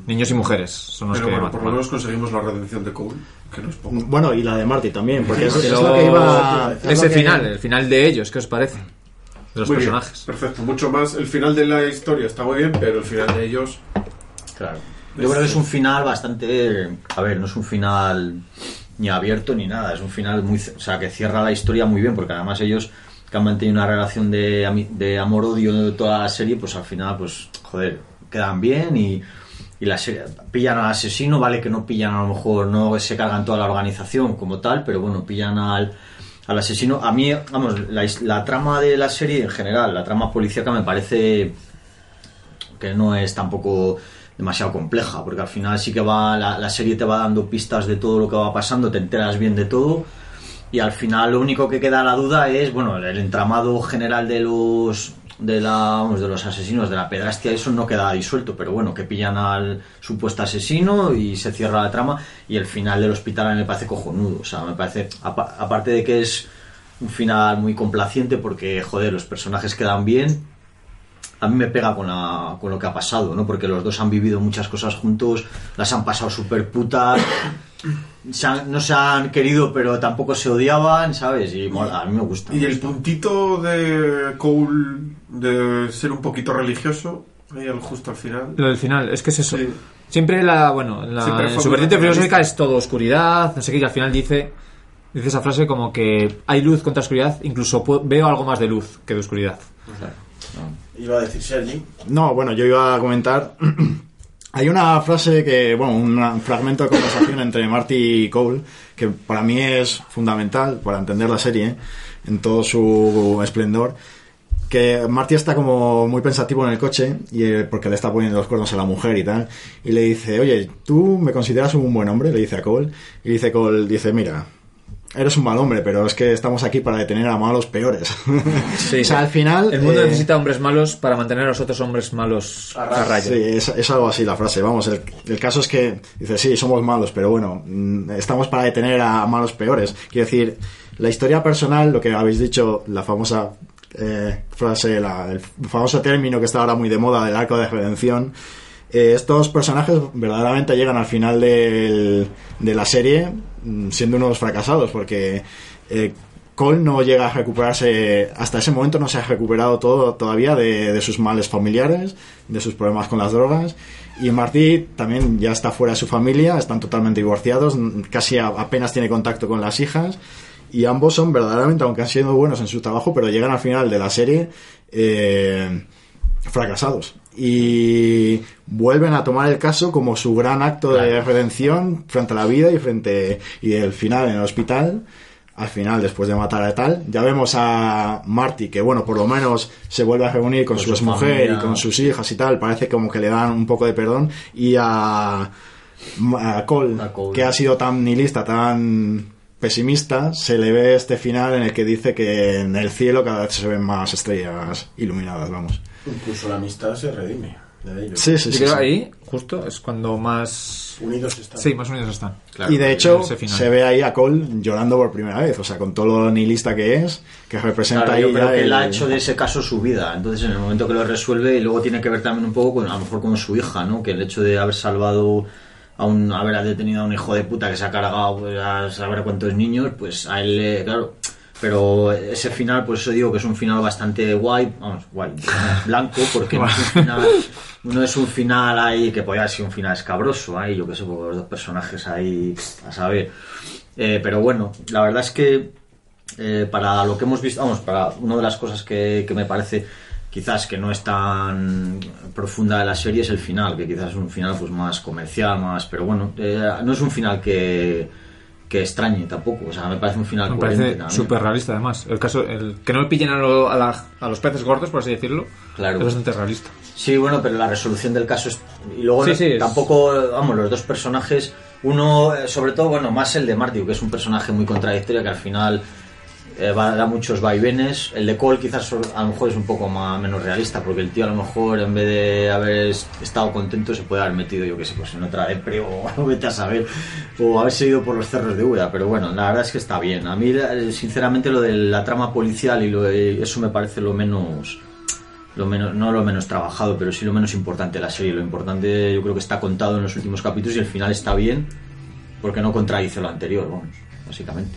Niños y mujeres son los Pero que bueno, matan. por lo menos conseguimos la redención de Cole, que no es poco. Bueno, y la de Marty también, porque es, lo que iba. es ese que- final, el final de ellos, ¿qué os parece? De los Muy bien, personajes. perfecto, mucho más. El final de la historia está muy bien, pero el final de ellos Claro. Yo creo que es un final bastante. A ver, no es un final ni abierto ni nada. Es un final muy. O sea, que cierra la historia muy bien, porque además ellos que han mantenido una relación de, de amor-odio de toda la serie, pues al final, pues, joder, quedan bien y. Y la serie, pillan al asesino, vale que no pillan a lo mejor, no se cargan toda la organización como tal, pero bueno, pillan al, al asesino. A mí, vamos, la, la trama de la serie en general, la trama policíaca me parece que no es tampoco demasiado compleja, porque al final sí que va, la, serie te va dando pistas de todo lo que va pasando, te enteras bien de todo, y al final lo único que queda la duda es, bueno, el entramado general de los de la de los asesinos de la pedrastia eso no queda disuelto pero bueno que pillan al supuesto asesino y se cierra la trama y el final del hospital a mí me parece cojonudo o sea me parece apa- aparte de que es un final muy complaciente porque joder los personajes quedan bien a mí me pega con, la, con lo que ha pasado, ¿no? Porque los dos han vivido muchas cosas juntos, las han pasado súper putas, se han- no se han querido pero tampoco se odiaban, ¿sabes? Y mola, a mí me gusta. Y me el gusta. puntito de Cole de ser un poquito religioso, ahí al- justo al final. Lo del final, es que es eso. Sí. Siempre la, bueno, la, su vertiente filosófica es todo oscuridad, no sé qué, y al final dice, dice esa frase como que hay luz contra oscuridad, incluso veo algo más de luz que de oscuridad. Iba a decir Sergi. No, bueno, yo iba a comentar. Hay una frase que, bueno, un fragmento de conversación entre Marty y Cole que para mí es fundamental para entender la serie en todo su esplendor. Que Marty está como muy pensativo en el coche y eh, porque le está poniendo los cuernos a la mujer y tal. Y le dice, oye, ¿tú me consideras un buen hombre? Le dice a Cole. Y dice Cole, dice, mira, eres un mal hombre, pero es que estamos aquí para detener a malos peores. o sea, al final... El mundo eh, necesita hombres malos para mantener a los otros hombres malos a raya. Sí, es, es algo así la frase. Vamos, el, el caso es que dice, sí, somos malos, pero bueno, mm, estamos para detener a malos peores. Quiero decir, la historia personal, lo que habéis dicho, la famosa eh, frase, la- el famoso término que está ahora muy de moda del arco de redención. Eh, estos personajes verdaderamente llegan al final del- de la serie mm, siendo unos fracasados, porque eh, Cole no llega a recuperarse, hasta ese momento no se ha recuperado todo todavía de, sus males familiares, de sus problemas con las drogas. Y Marty también ya está fuera de su familia, están totalmente divorciados, casi apenas tiene contacto con las hijas. Y ambos son verdaderamente, aunque han sido buenos en su trabajo, pero llegan al final de la serie eh, fracasados. Y vuelven a tomar el caso como su gran acto de redención frente a la vida y frente y el final en el hospital. Al final, después de matar a tal, ya vemos a Marty que, bueno, por lo menos se vuelve a reunir con, su su mujer y con sus hijas y tal. Parece como que le dan un poco de perdón. Y a, a Cole, A Cole. que ha sido tan nihilista, tan pesimista, se le ve este final en el que dice que en el cielo cada vez se ven más estrellas iluminadas, vamos. Incluso la amistad se redime de ellos. Sí, sí, Yo sí. creo sí. ahí, justo, es cuando más... Unidos están. Sí, más unidos están. Claro. y de hecho, se ve ahí a Cole llorando por primera vez, o sea, con todo lo nihilista que es, que representa Claro, ahí yo creo que él el- ha hecho de ese caso su vida. Entonces, en el momento que lo resuelve, y luego tiene que ver también un poco con, a lo mejor, con su hija, ¿no? Que el hecho de haber salvado a un, haber detenido a un hijo de puta que se ha cargado pues, a saber cuántos niños, pues a él, le- claro. Pero ese final, por eso digo que es un final bastante guay, vamos, guay, blanco, porque no es un final, no es un final ahí que podía ser un final escabroso, ahí, yo que sé, por los dos personajes ahí, a saber. Eh, pero bueno, la verdad es que eh, para lo que hemos visto, vamos, para una de las cosas que, que me parece quizás que no es tan profunda de la serie es el final, que quizás es un final pues más comercial, más, pero bueno, eh, no es un final que, que extrañe tampoco, o sea, me parece un final Me coherente parece súper realista, además. El caso, el que no le pillen a, lo- a la- a los peces gordos, por así decirlo, Claro. es bastante realista. Sí, bueno, pero la resolución del caso es... Y luego Sí, no- sí, es- tampoco, vamos, los dos personajes, uno, eh, sobre todo, bueno, más el de Marty, que es un personaje muy contradictorio, que al final eh, va, da muchos vaivenes. El de Cole quizás a lo mejor es un poco más, menos realista, porque el tío a lo mejor en vez de haber es- estado contento se puede haber metido, yo qué sé, pues en otra depre o vete a saber, o haberse ido por los cerros de Úbeda, pero bueno, la verdad es que está bien. A mí, eh, sinceramente, lo de la trama policial y lo de- eso me parece lo menos lo menos, no lo menos trabajado, pero sí lo menos importante de la serie. Lo importante yo creo que está contado en los últimos capítulos y el final está bien porque no contradice lo anterior, vamos, básicamente.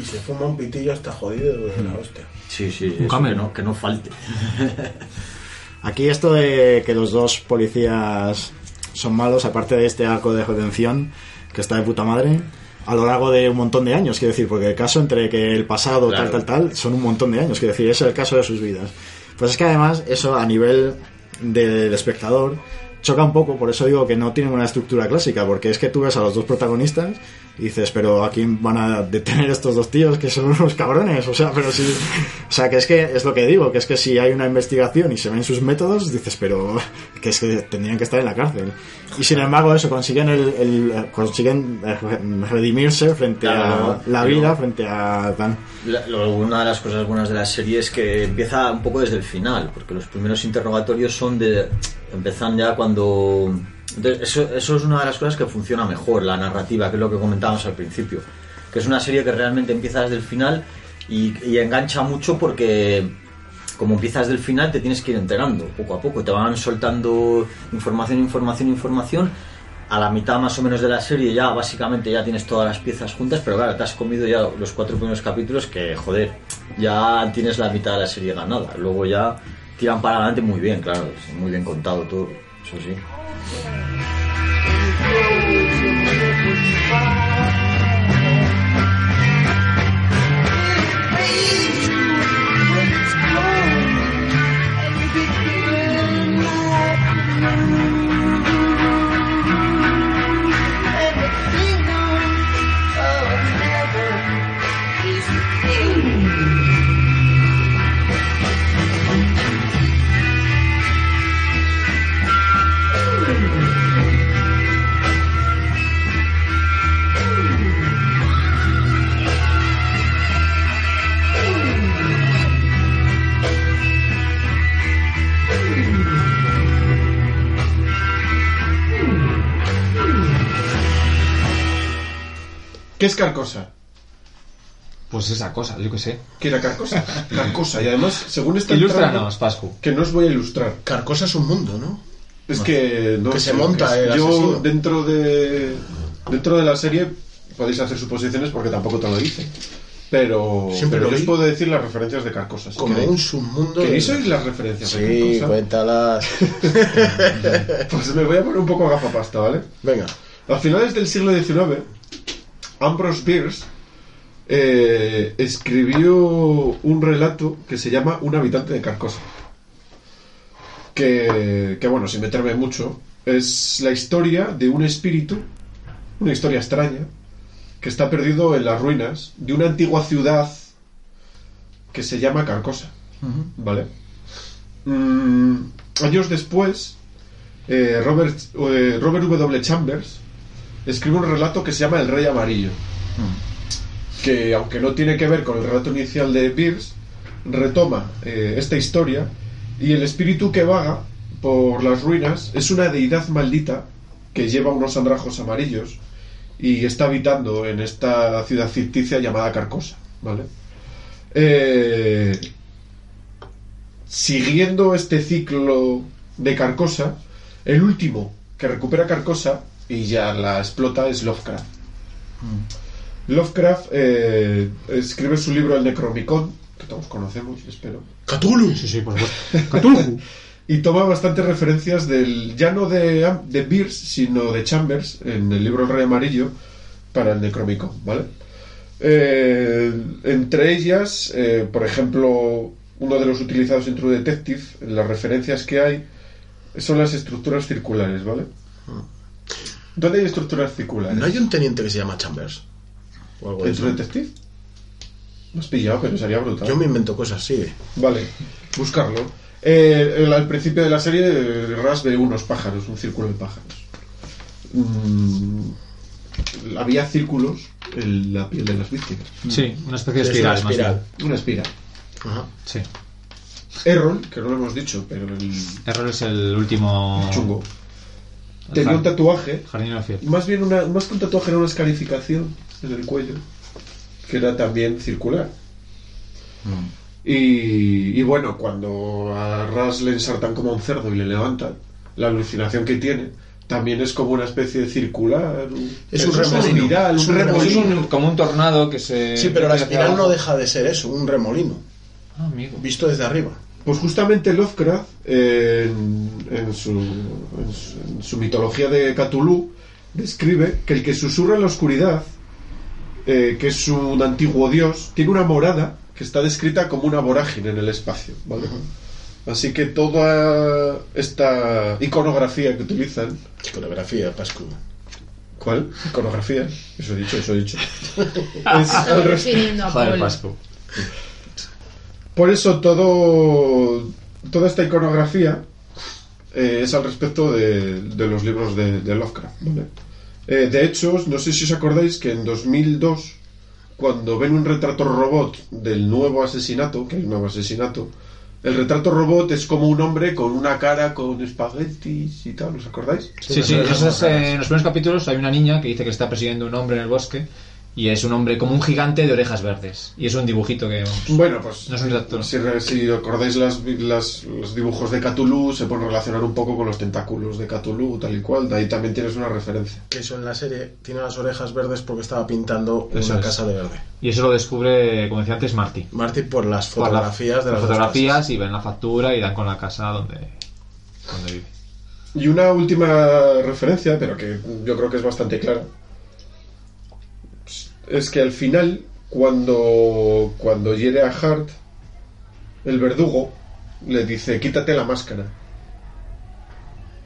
Y se fuma un pitillo hasta jodido de la hostia. Sí, sí, Un eso que camel. no, que no falte. Aquí esto de que los dos policías son malos, aparte de este arco de redención, que está de puta madre, a lo largo de un montón de años, quiero decir, porque el caso entre que el pasado, Claro. tal, tal, tal, son un montón de años, quiero decir, es el caso de sus vidas. Pues es que además, eso a nivel del espectador, choca un poco, por eso digo que no tienen una estructura clásica, porque es que tú ves a los dos protagonistas y dices, pero ¿a quién van a detener estos dos tíos que son unos cabrones? O sea, pero sí, o sea, que es que es lo que digo, que es que si hay una investigación y se ven sus métodos, dices, pero que es que tendrían que estar en la cárcel. Y sin embargo, eso, consiguen el, el- consiguen eh, redimirse frente Claro, a la vida, frente a. La- lo- una de las cosas buenas de la serie es que empieza un poco desde el final, porque los primeros interrogatorios son de. empiezan ya cuando. Entonces, eso, eso es una de las cosas que funciona mejor, la narrativa, que es lo que comentábamos al principio. Que es una serie que realmente empieza desde el final y, engancha mucho porque. Como empiezas del final, te tienes que ir enterando poco a poco. Te van soltando información, información, información a la mitad más o menos de la serie ya básicamente ya tienes todas las piezas juntas, pero claro, te has comido ya los cuatro primeros capítulos que, joder, ya tienes la mitad de la serie ganada. Luego ya tiran para adelante muy bien, claro, muy bien contado todo, eso ¿Qué es Carcosa? Pues esa cosa, yo qué sé. ¿Qué era Carcosa? Carcosa, y además, según esta Ilústranos, Pascu. que no os voy a ilustrar. Carcosa es un mundo, ¿no? Es que no Que sé, se monta es- el Yo asesino. dentro de dentro de la serie podéis hacer suposiciones porque tampoco te lo dice. Pero, Siempre pero lo yo os puedo decir las referencias de Carcosa. si Como queréis. un submundo. ¿Queréis de- oír las referencias de Sí, Carcosa? cuéntalas. Pues me voy a poner un poco gafapasta, ¿vale? Venga. A finales del siglo XIX, Ambrose Bierce eh, escribió un relato que se llama Un habitante de Carcosa. Que, que, bueno, sin meterme mucho, es la historia de un espíritu, una historia extraña, que está perdido en las ruinas de una antigua ciudad que se llama Carcosa. ¿Vale? Mm, años después, eh, Robert, eh, Robert W. Chambers escribe un relato que se llama El Rey Amarillo. Que, aunque no tiene que ver con el relato inicial de Pierce, retoma eh, esta historia y el espíritu que vaga por las ruinas es una deidad maldita que lleva unos andrajos amarillos y está habitando en esta ciudad ficticia llamada Carcosa. ¿Vale? Eh, siguiendo este ciclo de Carcosa, el último que recupera Carcosa y ya la explota es Lovecraft. Lovecraft eh, escribe su libro El Necromicon, que todos conocemos, espero. Cthulhu. Sí, sí, por supuesto. Y toma bastantes referencias del, ya no de, de Bierce, sino de Chambers, en el libro El Rey Amarillo, para el Necromicon, ¿vale? Eh, entre ellas, eh, por ejemplo, uno de los utilizados en True Detective, las referencias que hay, son las estructuras circulares, ¿vale? ¿Dónde hay estructuras circulares? ¿No hay un teniente que se llama Chambers? O algo de ¿En eso. True Detective? Lo has pillado, pero sería brutal. Yo me invento cosas, sí. Vale, buscarlo. Eh, el- al principio de la serie, eh, Ras ve unos pájaros, un círculo de pájaros. Mm, había círculos en la piel de las víctimas. Sí, una especie de Es una espiral, más espiral. bien. Una espiral. Ajá. Sí. Errol, que no lo hemos dicho, pero el Error es el último. chungo, tenía un tatuaje, más bien una, más que un tatuaje era una escarificación en el cuello, que era también circular. Y, y bueno, cuando a Ras le ensartan como a un cerdo y le levantan, la alucinación que tiene también es como una especie de circular. Es un remolino. espiral, Es un un remolino. Es un- como un tornado que se. Sí, pero la espiral no deja de ser eso, un remolino. Ah, amigo. Visto desde arriba. Pues justamente Lovecraft, en, en su, en su- en su mitología de Cthulhu, describe que el que susurra en la oscuridad, eh, que es un antiguo dios, tiene una morada que está descrita como una vorágine en el espacio. ¿vale? Así que toda esta iconografía que utilizan. Iconografía, Pascu. ¿Cuál? Iconografía. Eso he dicho, eso he dicho. es al Joder. Pascu. Por eso todo toda esta iconografía eh, es al respecto de, de los libros de, de Lovecraft. ¿vale? Eh, de hecho, no sé si os acordáis que en 2002, cuando ven un retrato robot del nuevo asesinato, que hay un nuevo asesinato, el retrato robot es como un hombre con una cara con espaguetis y tal, ¿os acordáis? Sí, sí, eh, en los primeros capítulos hay una niña que dice que está persiguiendo un hombre en el bosque y es un hombre como un gigante de orejas verdes. Y es un dibujito que... vamos, Bueno, pues No es un retrato. si, si acordáis las, las- los dibujos de Cthulhu, se pueden relacionar un poco con los tentáculos de Cthulhu, tal y cual. De ahí también tienes una referencia. Que eso en la serie tiene las orejas verdes porque estaba pintando Eso una es. casa de verde. Y eso lo descubre, como decía antes, Marty. Marty por las Por la- fotografías de las fotografías casas. y ven la factura y dan con la casa donde, donde vive. Y una última referencia, pero que yo creo que es bastante clara, es que al final, cuando, cuando hiere a Hart, el verdugo le dice, quítate la máscara.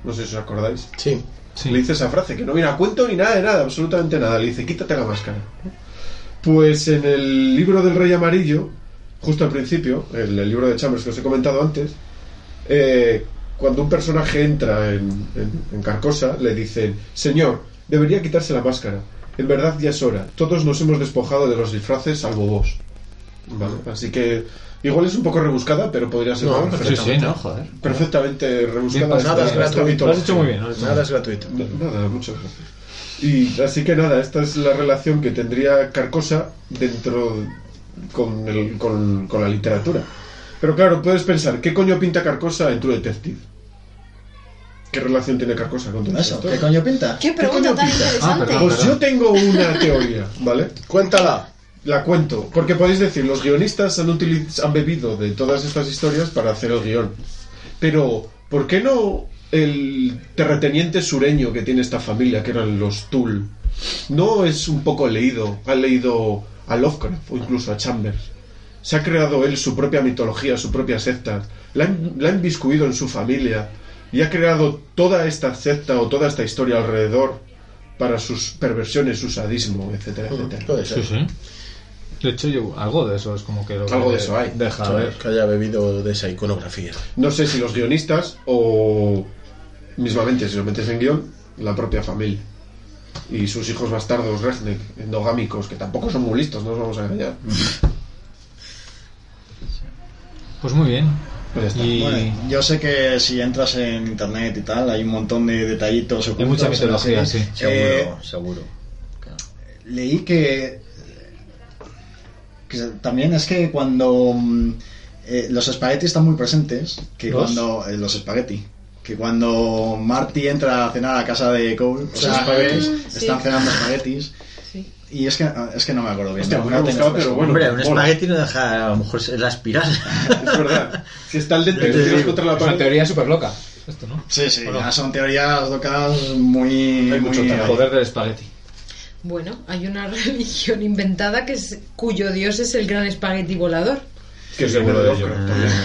No sé si os acordáis. Sí. Le dice esa frase, que no viene a cuento ni nada de nada, absolutamente nada. Le dice, quítate la máscara. Pues en el libro del Rey Amarillo, justo al principio, el, el libro de Chambers que os he comentado antes, eh, cuando un personaje entra en, en- en Carcosa, le dicen, Señor, debería quitarse la máscara. En verdad ya es hora. Todos nos hemos despojado de los disfraces, salvo vos. Vale, Así que igual es un poco rebuscada, pero podría ser No, una sí, perfectamente, sí, no, joder. perfectamente rebuscada. Bien, Nada es gratuito. Lo has hecho muy bien, ¿no? Nada es gratuito. Nada, muchas gracias. Y así que nada, esta es la relación que tendría Carcosa dentro con, el- con, con la literatura. Pero claro, puedes pensar, ¿qué coño pinta Carcosa en True Detective? ¿Qué relación tiene Carcosa con tu Eso? ¿qué coño pinta? Qué pregunta tan pinta? interesante. perdón. Pues yo tengo una teoría, ¿vale? Cuéntala. La cuento, porque podéis decir, los guionistas han, utiliz- han bebido de todas estas historias para hacer el guion. Pero, ¿por qué no el terrateniente sureño que tiene esta familia, que eran los Tull, no es un poco leído? Ha leído a Lovecraft o incluso a Chambers. Se ha creado él su propia mitología, su propia secta. La ha, la ha inviscuido en su familia y ha creado toda esta secta o toda esta historia alrededor para sus perversiones, su sadismo, etcétera, etcétera. Puede ser. Sí, sí. De hecho, yo, algo de eso es como que lo que Algo de eso hay. Deja A ver. ver, que haya bebido de esa iconografía. No sé si los guionistas o mismamente, si lo metes en guion, la propia familia. Y sus hijos bastardos, Regnek, endogámicos, que tampoco son muy listos, no nos vamos a engañar. Pues muy bien. Pues. Y Bueno, yo sé que si entras en internet y tal, hay un montón de detallitos ocultos. hay mucha mitología, sí. Seguro, Eh, seguro. leí que, que también es que cuando mm, eh, los espaguetis están muy presentes, que ¿Los? cuando eh, los espagueti, que cuando Marty entra a cenar a casa de Cole, o sea, espaguetis, sí. están cenando espaguetis. Y es que, es que no me acuerdo bien. Hostia, no, no tengo rebuscado, pero bueno. Hombre, un espagueti no deja, a lo mejor es la espiral. Es verdad. Si está el dente que Te tiras digo, contra la Es una pared. teoría súper loca. Esto, ¿no? Sí, sí, Bueno. son teorías locas muy... Hay mucho muy- talento. El poder del espagueti. Bueno, hay una religión inventada que es, cuyo dios es el gran espagueti volador. Que es Seguro de de ello.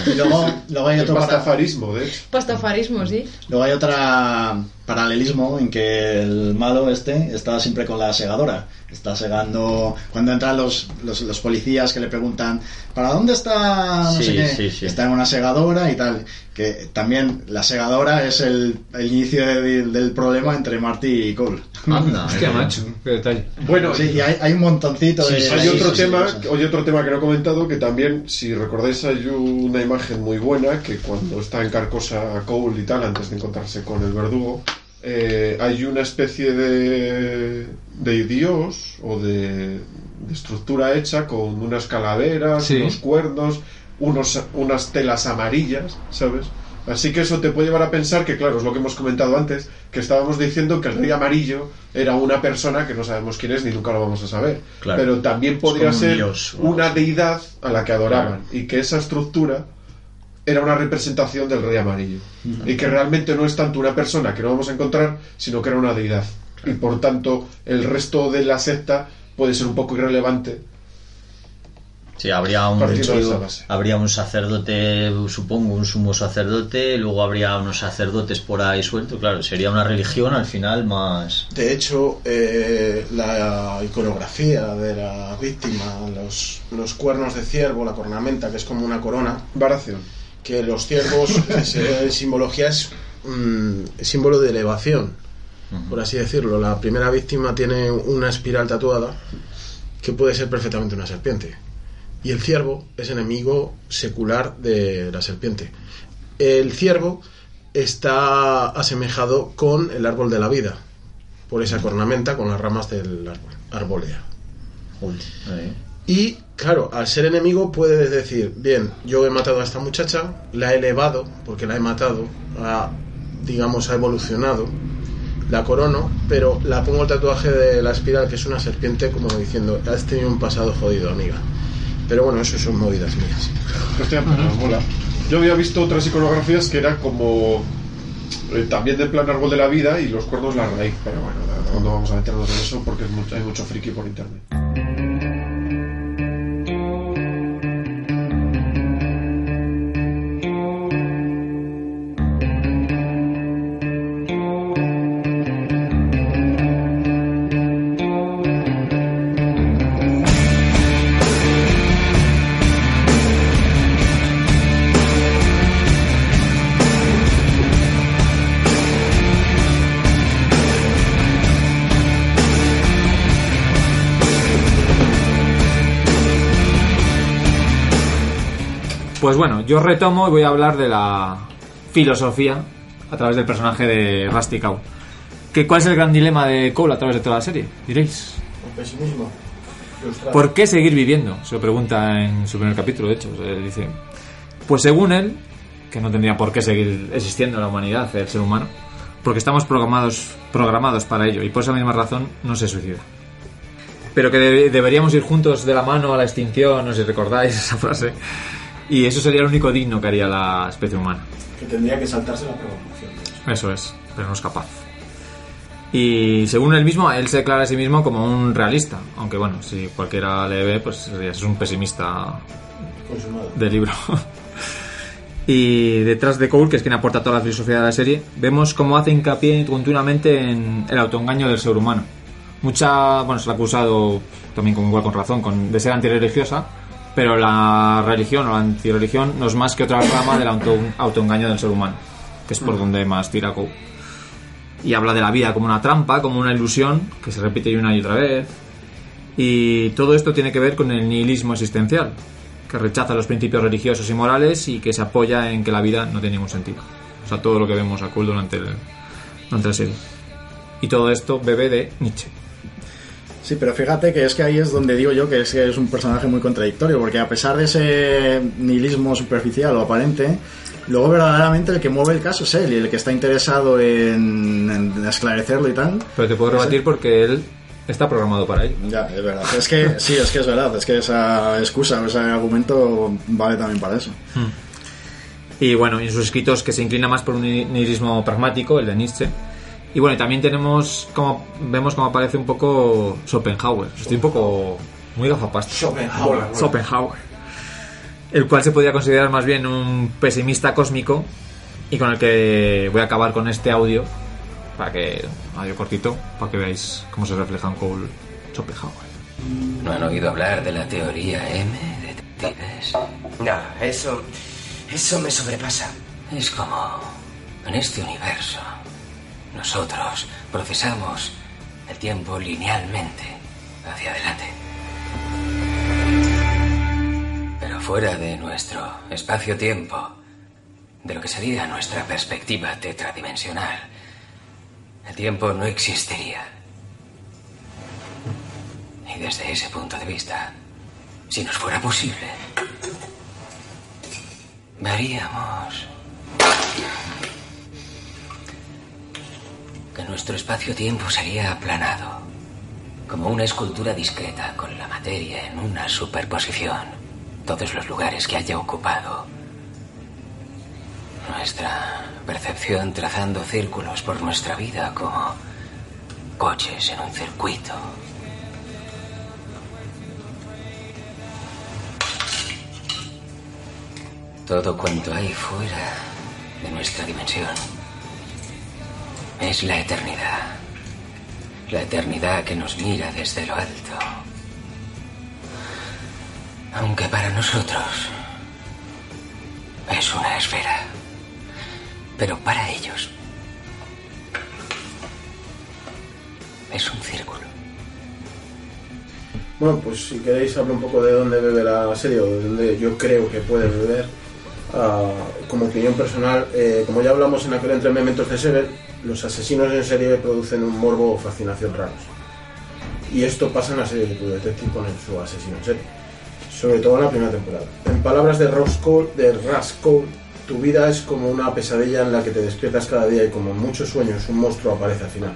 Y luego, luego hay El otro para- pastafarismo, de hecho. Pastafarismo, sí. Luego hay otra paralelismo en que el malo este está siempre con la segadora. Está segando. Cuando entran los, los, los policías que le preguntan, ¿para dónde está? No Sí, sé qué. sí, sí. Está en una segadora y tal. Que también la segadora es el, el inicio de- del problema entre Marty y Cole. Anda, Hostia, macho. Qué detalle. Bueno, Sí, y hay, hay un montoncito de. hay otro sí, tema, hay otro tema que no he comentado que también, si recordáis, hay una imagen muy buena que cuando está en Carcosa Cole y tal, antes de encontrarse con el verdugo, eh, hay una especie de, de dios o de, de estructura hecha con unas calaveras, Sí. unos cuernos, unos, unas telas amarillas, ¿sabes? Así que eso te puede llevar a pensar que, claro, es lo que hemos comentado antes, que estábamos diciendo que el rey amarillo era una persona que no sabemos quién es ni nunca lo vamos a saber. Claro. Pero también podría un ser dios una deidad a la que adoraban y que esa estructura era una representación del rey amarillo. Y que realmente no es tanto una persona que no vamos a encontrar, sino que era una deidad. Y por tanto, el resto de la secta puede ser un poco irrelevante. Sí, habría un, habría un sacerdote, supongo, un sumo sacerdote, luego habría unos sacerdotes por ahí sueltos, claro, sería una religión al final más... De hecho, eh, la iconografía de la víctima, los, los cuernos de ciervo, la cornamenta, que es como una corona, Varación. Que los ciervos, es, eh, simbología es mm, símbolo de elevación, por así decirlo. La primera víctima tiene una espiral tatuada que puede ser perfectamente una serpiente. Y el ciervo es enemigo secular de la serpiente. El ciervo está asemejado con el árbol de la vida, por esa cornamenta con las ramas del árbol, arbolea. eh, Y claro, al ser enemigo puedes decir, bien, yo he matado a esta muchacha, la he elevado, porque la he matado, ha, digamos, ha evolucionado, la corono, pero la pongo el tatuaje de la espiral, que es una serpiente, como diciendo, has tenido un pasado jodido, amiga. Pero bueno, eso son movidas mías. Hostia, pero mola. Yo había visto otras iconografías que era como Eh, también de plan árbol de la vida y los cuernos la raíz. Pero bueno, no, no vamos a meternos en eso porque es mucho- hay mucho friki por internet. Pues bueno, yo retomo y voy a hablar de la filosofía a través del personaje de Rusty Cow. ¿Que ¿Cuál es el gran dilema de Cole a través de toda la serie? Diréis. Un pesimismo. ¿Por qué seguir viviendo? Se lo pregunta en su primer capítulo, de hecho. Dice, pues según él, que no tendría por qué seguir existiendo la humanidad, el ser humano, porque estamos programados, programados para ello y por esa misma razón no se suicida. Pero que debe- deberíamos ir juntos de la mano a la extinción, no sé si recordáis esa frase. Y eso sería lo único digno que haría la especie humana. Que tendría que saltarse la programación. Eso es, pero no es capaz. Y según él mismo, él se declara a sí mismo como un realista. Aunque bueno, si cualquiera le ve, pues es un pesimista Consumado. del libro. y detrás de Cole, que es quien aporta toda la filosofía de la serie, vemos cómo hace hincapié continuamente en el autoengaño del ser humano. Mucha, bueno, se le ha acusado también con igual con razón, con, de ser antirreligiosa, pero la religión o la antirreligión no es más que otra rama del auto, autoengaño del ser humano, que es por donde más tira Cole. Y habla de la vida como una trampa, como una ilusión, que se repite una y otra vez, y todo esto tiene que ver con el nihilismo existencial, que rechaza los principios religiosos y morales y que se apoya en que la vida no tiene ningún sentido. O sea, todo lo que vemos a Cole durante, el, durante la serie. Y todo esto bebe de Nietzsche. Sí, pero fíjate que es que ahí es donde digo yo que es, que es un personaje muy contradictorio, porque a pesar de ese nihilismo superficial o aparente, luego verdaderamente el que mueve el caso es él y el que está interesado en, en esclarecerlo y tal. Pero te puedo rebatir porque él está programado para ello. Ya, es verdad. Es que sí, es que es verdad. Es que esa excusa o ese argumento vale también para eso. Y bueno, en sus escritos que se inclina más por un ni- nihilismo pragmático, el de Nietzsche. Y bueno, también tenemos como vemos como aparece un poco Schopenhauer. Estoy un poco muy gafapasta. Schopenhauer. Schopenhauer. El cual se podría considerar más bien un pesimista cósmico y con el que voy a acabar con este audio para que audio cortito para que veáis cómo se refleja en Cole Schopenhauer. ¿No han oído hablar de la teoría M de detectives? No, eso. Eso me sobrepasa. Es como en este universo. Nosotros procesamos el tiempo linealmente hacia adelante. Pero fuera de nuestro espacio-tiempo, de lo que sería nuestra perspectiva tetradimensional, el tiempo no existiría. Y desde ese punto de vista, si nos fuera posible, veríamos que nuestro espacio-tiempo sería aplanado, como una escultura discreta con la materia en una superposición, todos los lugares que haya ocupado. Nuestra percepción trazando círculos por nuestra vida como coches en un circuito. Todo cuanto hay fuera de nuestra dimensión es la eternidad. La eternidad que nos mira desde lo alto. Aunque para nosotros es una esfera. Pero para ellos es un círculo. Bueno, pues si queréis hablo un poco de dónde bebe la serie o de dónde yo creo que puede beber. Ah, como opinión personal, eh, como ya hablamos en aquel entre de Sever, los asesinos en serie producen un morbo o fascinación raros. Y esto pasa en la serie de True Detective con su asesino en serie. Sobre todo en la primera temporada. En palabras de Ross Cole, de Russ Cole, tu vida es como una pesadilla en la que te despiertas cada día y como en muchos sueños un monstruo aparece al final.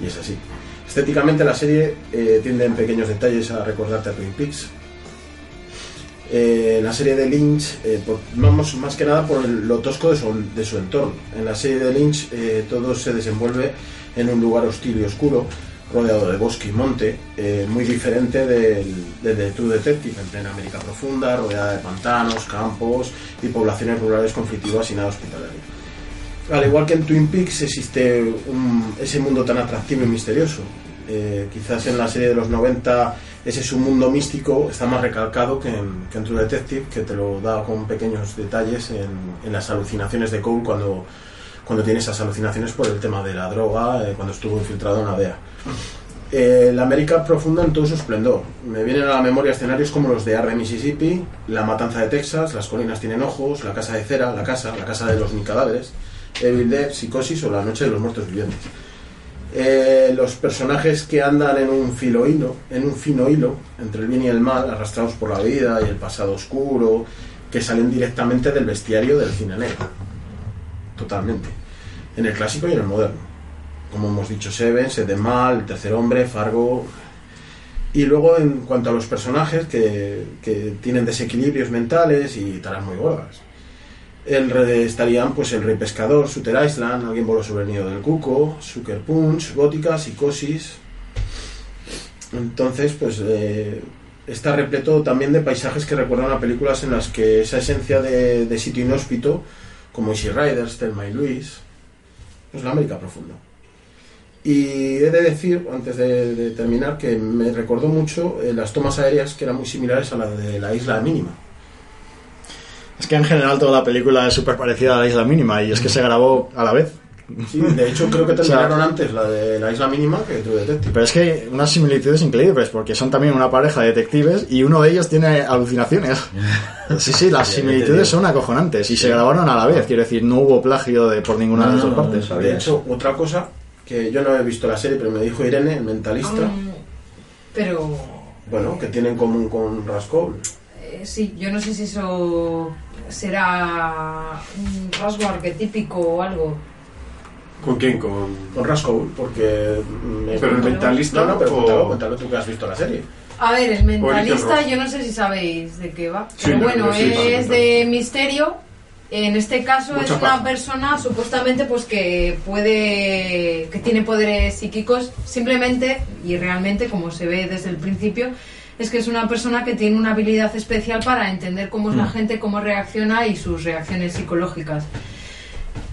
Y es así. Estéticamente la serie eh, tiende en pequeños detalles a recordarte a Twin Peaks. Eh, la serie de Lynch, eh, por- vamos más que nada por el- lo tosco de su, entorno. En la serie de Lynch eh, todo se desenvuelve en un lugar hostil y oscuro, rodeado de bosque y monte, eh, muy diferente de True Detective, en plena América profunda, rodeada de pantanos, campos y poblaciones rurales conflictivas y nada hospitalario. Al igual que en Twin Peaks existe ese mundo tan atractivo y misterioso. Eh, quizás en la serie de los 90 ese es un mundo místico, está más recalcado que en, que True Detective, que te lo da con pequeños detalles en, las alucinaciones de Cole cuando, cuando tiene esas alucinaciones por el tema de la droga, eh, cuando estuvo infiltrado en la DEA. Eh, la América profunda en todo su esplendor. Me vienen a la memoria escenarios como los de Arde, Mississippi, La Matanza de Texas, Las Colinas Tienen Ojos, La Casa de Cera, La Casa, La Casa de los Mil Cadáveres, Evil Dead, Psicosis o La Noche de los Muertos Vivientes. Eh, los personajes que andan en un filo hilo, en un fino hilo entre el bien y el mal, arrastrados por la vida y el pasado oscuro, que salen directamente del bestiario del cine negro. Totalmente. En el clásico y en el moderno. Como hemos dicho, Seven, Sed de Mal, El Tercer Hombre, Fargo. Y luego, en cuanto a los personajes que, que tienen desequilibrios mentales y taras muy gordas. El estarían pues el Rey Pescador, Sutter Island, Alguien voló sobre el nido del cuco, Sucker Punch, Gótica, Psicosis. Entonces, pues eh, está repleto también de paisajes que recuerdan a películas en las que esa esencia de, sitio inhóspito, como Easy Riders, Thelma y Luis, es la América profunda. Y he de decir, antes de, terminar, que me recordó mucho eh, las tomas aéreas que eran muy similares a la de la isla mínima. Es que en general toda la película es súper parecida a la isla mínima y es que se grabó a la vez. Sí, de hecho creo que O sea, terminaron antes la de la isla mínima que True Detective. Pero es que hay unas similitudes increíbles, porque son también una pareja de detectives y uno de ellos tiene alucinaciones. Sí, sí, las similitudes son acojonantes y Sí. se grabaron a la vez, quiero decir, no hubo plagio de, por ninguna de las dos partes. De hecho, otra cosa que yo no he visto la serie, pero me dijo Irene, el mentalista, Mm, pero bueno, que tiene en común con Rascol. eh, sí, yo no sé si eso será un rasgo arquetípico o algo. ¿Con quién? Con... Con Rascol, porque... me- Pero el mentalista No, no, pero o- cuéntalo, cuéntalo tú que has visto la serie. A ver, el mentalista, yo no sé si sabéis de qué va, Sí, pero no, bueno, no, sí, sí, es de misterio. En este caso Mucha es una persona supuestamente pues que puede que tiene poderes psíquicos simplemente y realmente como se ve desde el principio es que es una persona que tiene una habilidad especial para entender cómo es la Mm. gente, cómo reacciona y sus reacciones psicológicas.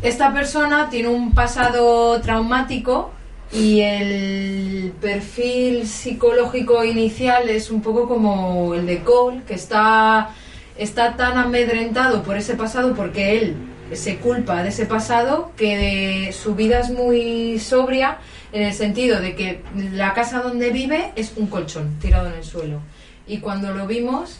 Esta persona tiene un pasado traumático y el perfil psicológico inicial es un poco como el de Cole, que está, está tan amedrentado por ese pasado porque él se culpa de ese pasado que su vida es muy sobria en el sentido de que la casa donde vive es un colchón tirado en el suelo. Y cuando lo vimos...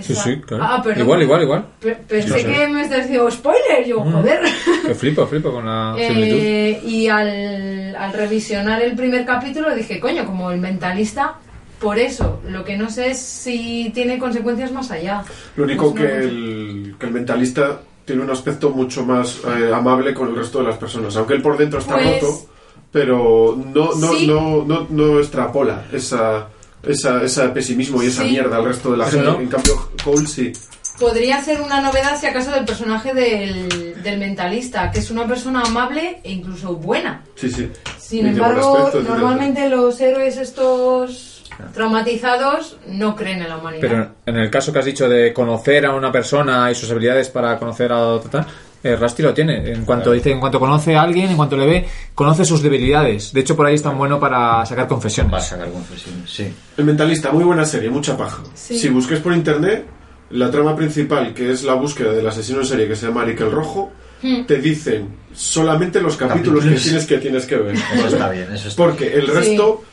Sí, esa- sí, claro. Ah, perdón. igual, igual, igual. Pe- Pensé Sí, que me estás diciendo spoiler, yo, Mm. joder. Que flipo, flipo con la similitud. Eh, y al, al revisionar el primer capítulo dije, coño, como el mentalista, por eso, lo que no sé es si tiene consecuencias más allá. Lo único Pues no que sé. el, que el mentalista tiene un aspecto mucho más eh, amable con el resto de las personas. Aunque él por dentro está Pues- roto, pero no, no, Sí. no, no, no extrapola esa, esa, ese pesimismo y esa Sí. mierda al resto de la gente. no. En cambio, Cole sí. Podría ser una novedad si acaso del personaje del, del mentalista, que es una persona amable e incluso buena. Sí, sí. Sin embargo, normalmente los héroes estos traumatizados no creen en la humanidad. Pero en el caso que has dicho de conocer a una persona y sus habilidades para conocer a otra, tal, eh, Rusty lo tiene. En cuanto dice, en cuanto conoce a alguien, en cuanto le ve, conoce sus debilidades. De hecho, por ahí es tan bueno para sacar confesiones. Para sacar confesiones, sí. El mentalista, muy buena serie, mucha paja. Sí. Si busques por internet, la trama principal, que es la búsqueda del asesino en serie que se llama Eric el Rojo, Hmm. te dicen solamente los capítulos, Capítulos. que tienes que tienes que ver. Eso está bien, eso está Porque el Sí.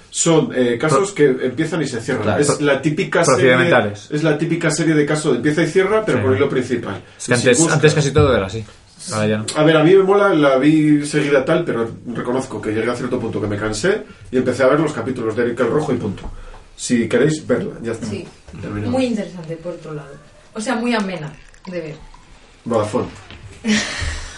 Son eh, casos que empiezan y se cierran. Claro. Es la típica serie es la típica serie de caso de empieza y cierra, pero Sí. por hilo principal. Es que si antes, buscas- antes casi todo era así. Ahora ya no. a ver, a mí me mola, la vi seguida tal, pero reconozco que llegué a cierto punto que me cansé y empecé a ver los capítulos de Eric el Rojo y punto. Si queréis verla, ya está. Sí. Terminamos. Muy interesante, por otro lado. O sea, muy amena de ver. Vodafone.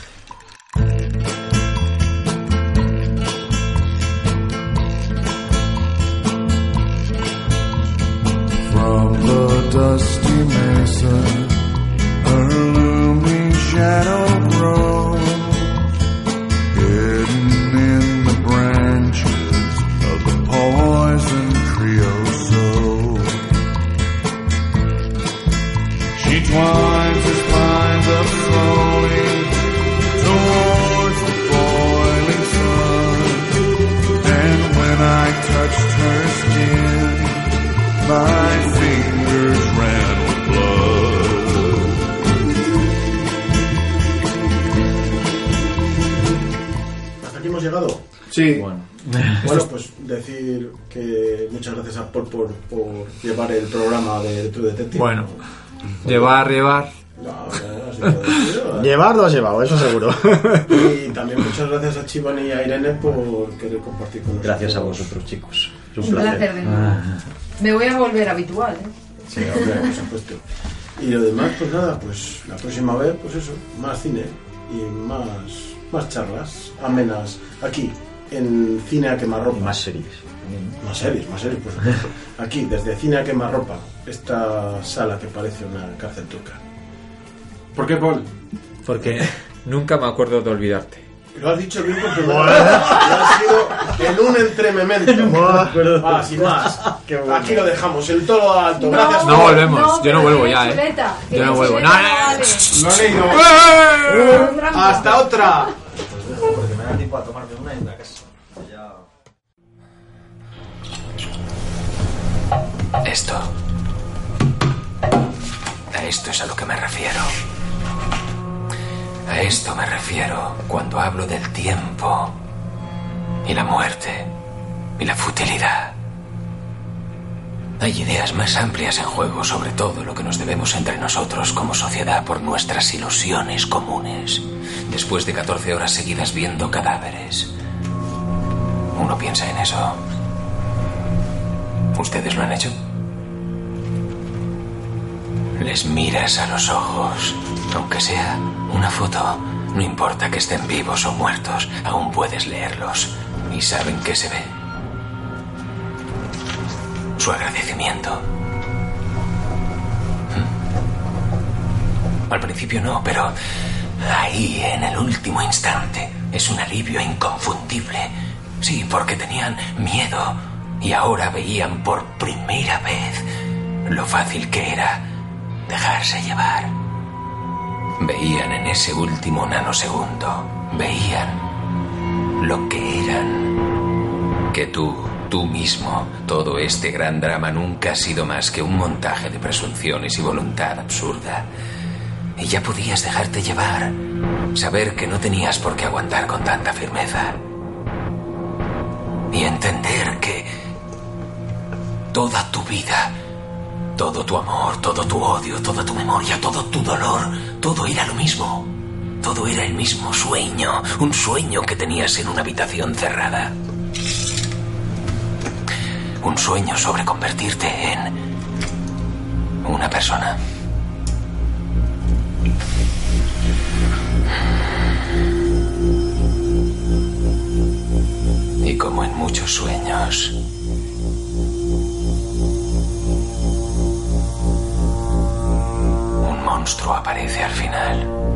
Hasta aquí hemos llegado. Sí. Bueno. Bueno, pues decir que muchas gracias a por, por llevar el programa de True Detective. Bueno. Llevar, llevar. No. Llevar lo has llevado, eso seguro. Y también muchas gracias a Chivan y a Irene por querer compartir con nosotros. Gracias a vosotros, chicos. Es un, Un placer de nuevo. Me voy a volver habitual, ¿eh? Sí, hombre, por supuesto. Y lo demás, pues nada, pues la próxima vez, pues eso, más cine y más, más charlas amenas aquí, en Cine a Quemarropa. Y más series. Más series, más series, por supuesto. Aquí, desde Cine a Quemarropa, esta sala que parece una cárcel turca. ¿Por qué, Paul? Porque nunca me acuerdo de olvidarte. Lo has dicho bien vez. Lo has sido en un entrememento. Ah, sin más. Aquí lo dejamos, el todo alto. Gracias. No volvemos, yo no vuelvo ya, ¿eh? Yo no vuelvo. No, no, vale. Lo he leído. Hasta otra. Porque me da tiempo a tomarme Esto. A esto es a lo que me refiero. A esto me refiero cuando hablo del tiempo y la muerte y la futilidad. Hay ideas más amplias en juego sobre todo lo que nos debemos entre nosotros como sociedad por nuestras ilusiones comunes. Después de 14 horas seguidas viendo cadáveres, uno piensa en eso. ¿Ustedes lo han hecho? Les miras a los ojos, aunque sea una foto. No importa que estén vivos o muertos, aún puedes leerlos. ¿Y saben qué se ve? Su agradecimiento. Hmm. Al principio no, pero ahí, en el último instante, es un alivio inconfundible. Sí, porque tenían miedo y ahora veían por primera vez lo fácil que era dejarse llevar. Veían en ese último nanosegundo, veían lo que eran. Que tú, tú mismo, todo este gran drama nunca ha sido más que un montaje de presunciones y voluntad absurda. Y ya podías dejarte llevar, saber que no tenías por qué aguantar con tanta firmeza. Y entender que toda tu vida todo tu amor, todo tu odio, toda tu memoria, todo tu dolor, todo era lo mismo. Todo era el mismo sueño, un sueño que tenías en una habitación cerrada. Un sueño sobre convertirte en una persona. Y como en muchos sueños, monstruo aparece al final.